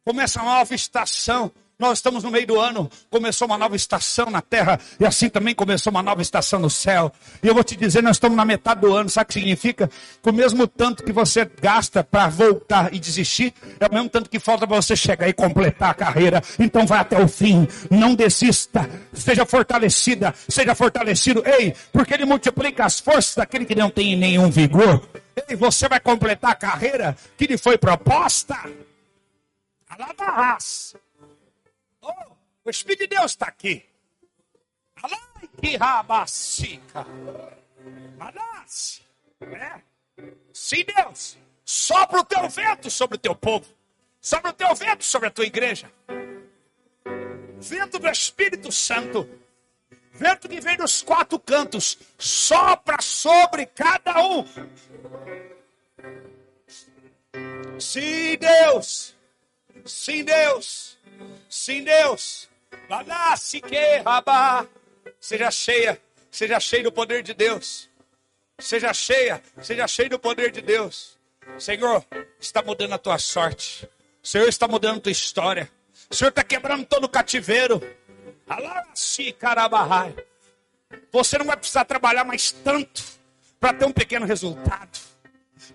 começa uma nova estação. Nós estamos no meio do ano, começou uma nova estação na terra e assim também começou uma nova estação no céu. E eu vou te dizer, nós estamos na metade do ano, sabe o que significa? Que o mesmo tanto que você gasta para voltar e desistir, é o mesmo tanto que falta para você chegar e completar a carreira. Então vai até o fim, não desista, seja fortalecida, seja fortalecido. Ei, porque ele multiplica as forças daquele que não tem nenhum vigor. Ei, você vai completar a carreira que lhe foi proposta. Alabarras. O Espírito de Deus está aqui. Alai que rabacica. Manasse. É. Sim, Deus. Sopra o teu vento sobre o teu povo. Sopra o teu vento sobre a tua igreja. Vento do Espírito Santo. Vento que vem dos quatro cantos. Sopra sobre cada um. Sim, Deus. Sim, Deus. Sim, Deus. Seja cheia, seja cheia do poder de Deus. Seja cheia, seja cheia do poder de Deus. Senhor, está mudando a tua sorte. Senhor está mudando a tua história. Senhor está quebrando todo o cativeiro. Você não vai precisar trabalhar mais tanto para ter um pequeno resultado.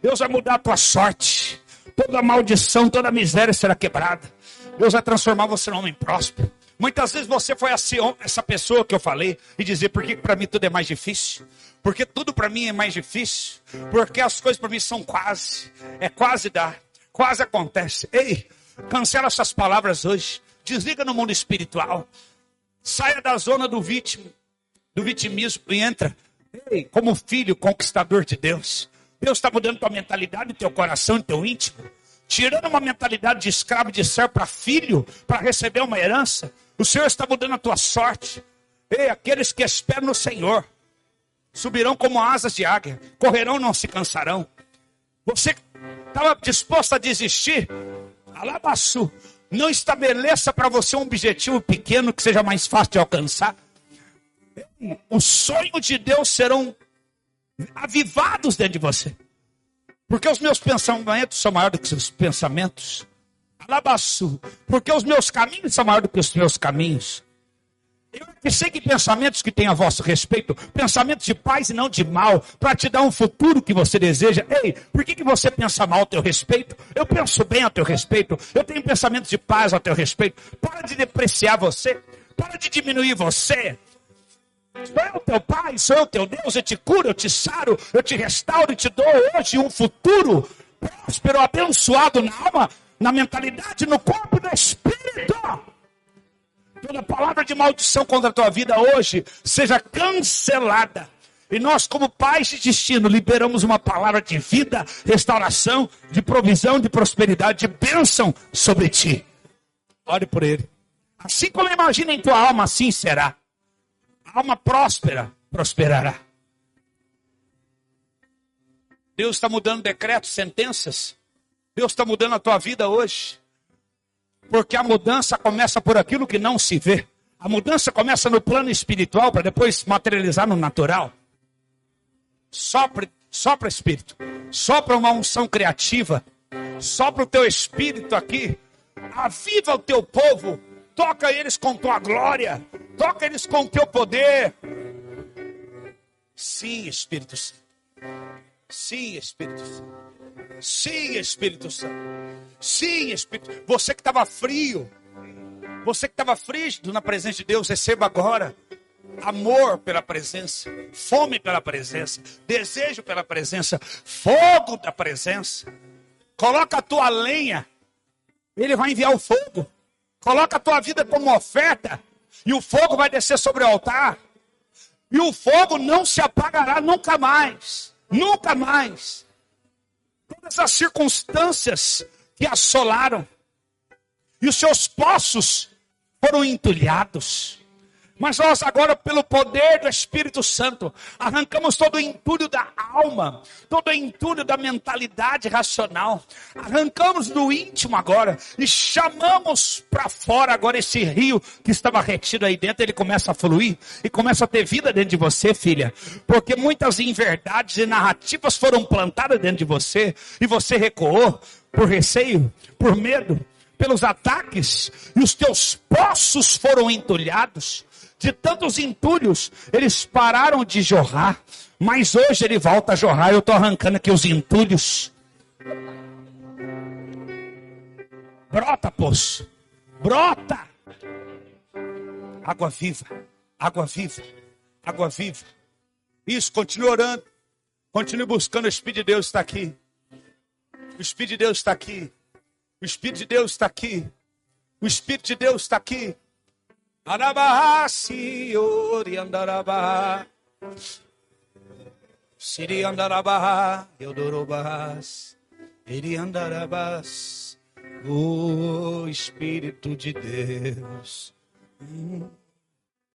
Deus vai mudar a tua sorte. Toda maldição, toda miséria será quebrada. Deus vai transformar você num homem próspero. Muitas vezes você foi essa pessoa que eu falei e dizer por que para mim tudo é mais difícil? Porque tudo para mim é mais difícil? Porque as coisas para mim são quase, é quase dar, quase acontece. Ei, cancela essas palavras hoje. Desliga no mundo espiritual. Saia da zona do vítima, do vitimismo e entra ei, como filho conquistador de Deus. Deus está mudando tua mentalidade, teu coração, teu íntimo tirando uma mentalidade de escravo de ser para filho, para receber uma herança. O Senhor está mudando a tua sorte. Ei, aqueles que esperam no Senhor subirão como asas de águia, correrão, não se cansarão. Você estava disposto a desistir? Alabaçu, não estabeleça para você um objetivo pequeno que seja mais fácil de alcançar. Os sonhos de Deus serão avivados dentro de você. Porque os meus pensamentos são maiores do que os seus pensamentos. Alabaçu. Porque os meus caminhos são maiores do que os meus caminhos. Eu que pensamentos que têm a vosso respeito, pensamentos de paz e não de mal, para te dar um futuro que você deseja. Ei, por que, que você pensa mal a teu respeito? Eu penso bem a teu respeito. Eu tenho pensamentos de paz a teu respeito. Para de depreciar você. Para de diminuir você. Sou eu teu pai, sou eu teu Deus, eu te curo, eu te saro, eu te restauro e te dou hoje um futuro próspero, abençoado na alma, na mentalidade, no corpo no espírito. Toda palavra de maldição contra a tua vida hoje seja cancelada. E nós, como pais de destino, liberamos uma palavra de vida, restauração, de provisão, de prosperidade, de bênção sobre ti. Ore por ele. Assim como imagina em tua alma, assim será. A alma próspera prosperará. Deus está mudando decretos, sentenças. Deus está mudando a tua vida hoje. Porque a mudança começa por aquilo que não se vê. A mudança começa no plano espiritual para depois materializar no natural. Sopra, sopra espírito. Sopra uma unção criativa. Sopra o teu espírito aqui. Aviva o teu povo. Toca eles com tua glória. Toca eles com teu poder. Sim, Espírito Santo. Sim, Espírito Santo. Sim, Espírito Santo. Sim, Espírito. Você que estava frio, você que estava frígido na presença de Deus, receba agora amor pela presença, fome pela presença, desejo pela presença, fogo da presença. Coloca a tua lenha, ele vai enviar o fogo. Coloca a tua vida como oferta, e o fogo vai descer sobre o altar. E o fogo não se apagará nunca mais. Nunca mais. Todas as circunstâncias que assolaram. E os seus poços foram entulhados. Mas nós agora, pelo poder do Espírito Santo, arrancamos todo o entulho da alma, todo o entulho da mentalidade racional. Arrancamos do íntimo agora e chamamos para fora agora esse rio que estava retido aí dentro. Ele começa a fluir e começa a ter vida dentro de você, filha. Porque muitas inverdades e narrativas foram plantadas dentro de você e você recuou por receio, por medo, pelos ataques e os teus poços foram entulhados de tantos entulhos, eles pararam de jorrar. Mas hoje ele volta a jorrar. Eu estou arrancando aqui os entulhos. Brota, poço. Brota. Água viva. Água viva. Água viva. Isso, continue orando. Continue buscando. O Espírito de Deus está aqui. O Espírito de Deus está aqui. O Espírito de Deus está aqui. O Espírito de Deus está aqui. Arabaha, Siori Andarabaha. Siri Andarabaha, Yodorobahas. Iri Andarabas. O Espírito de Deus.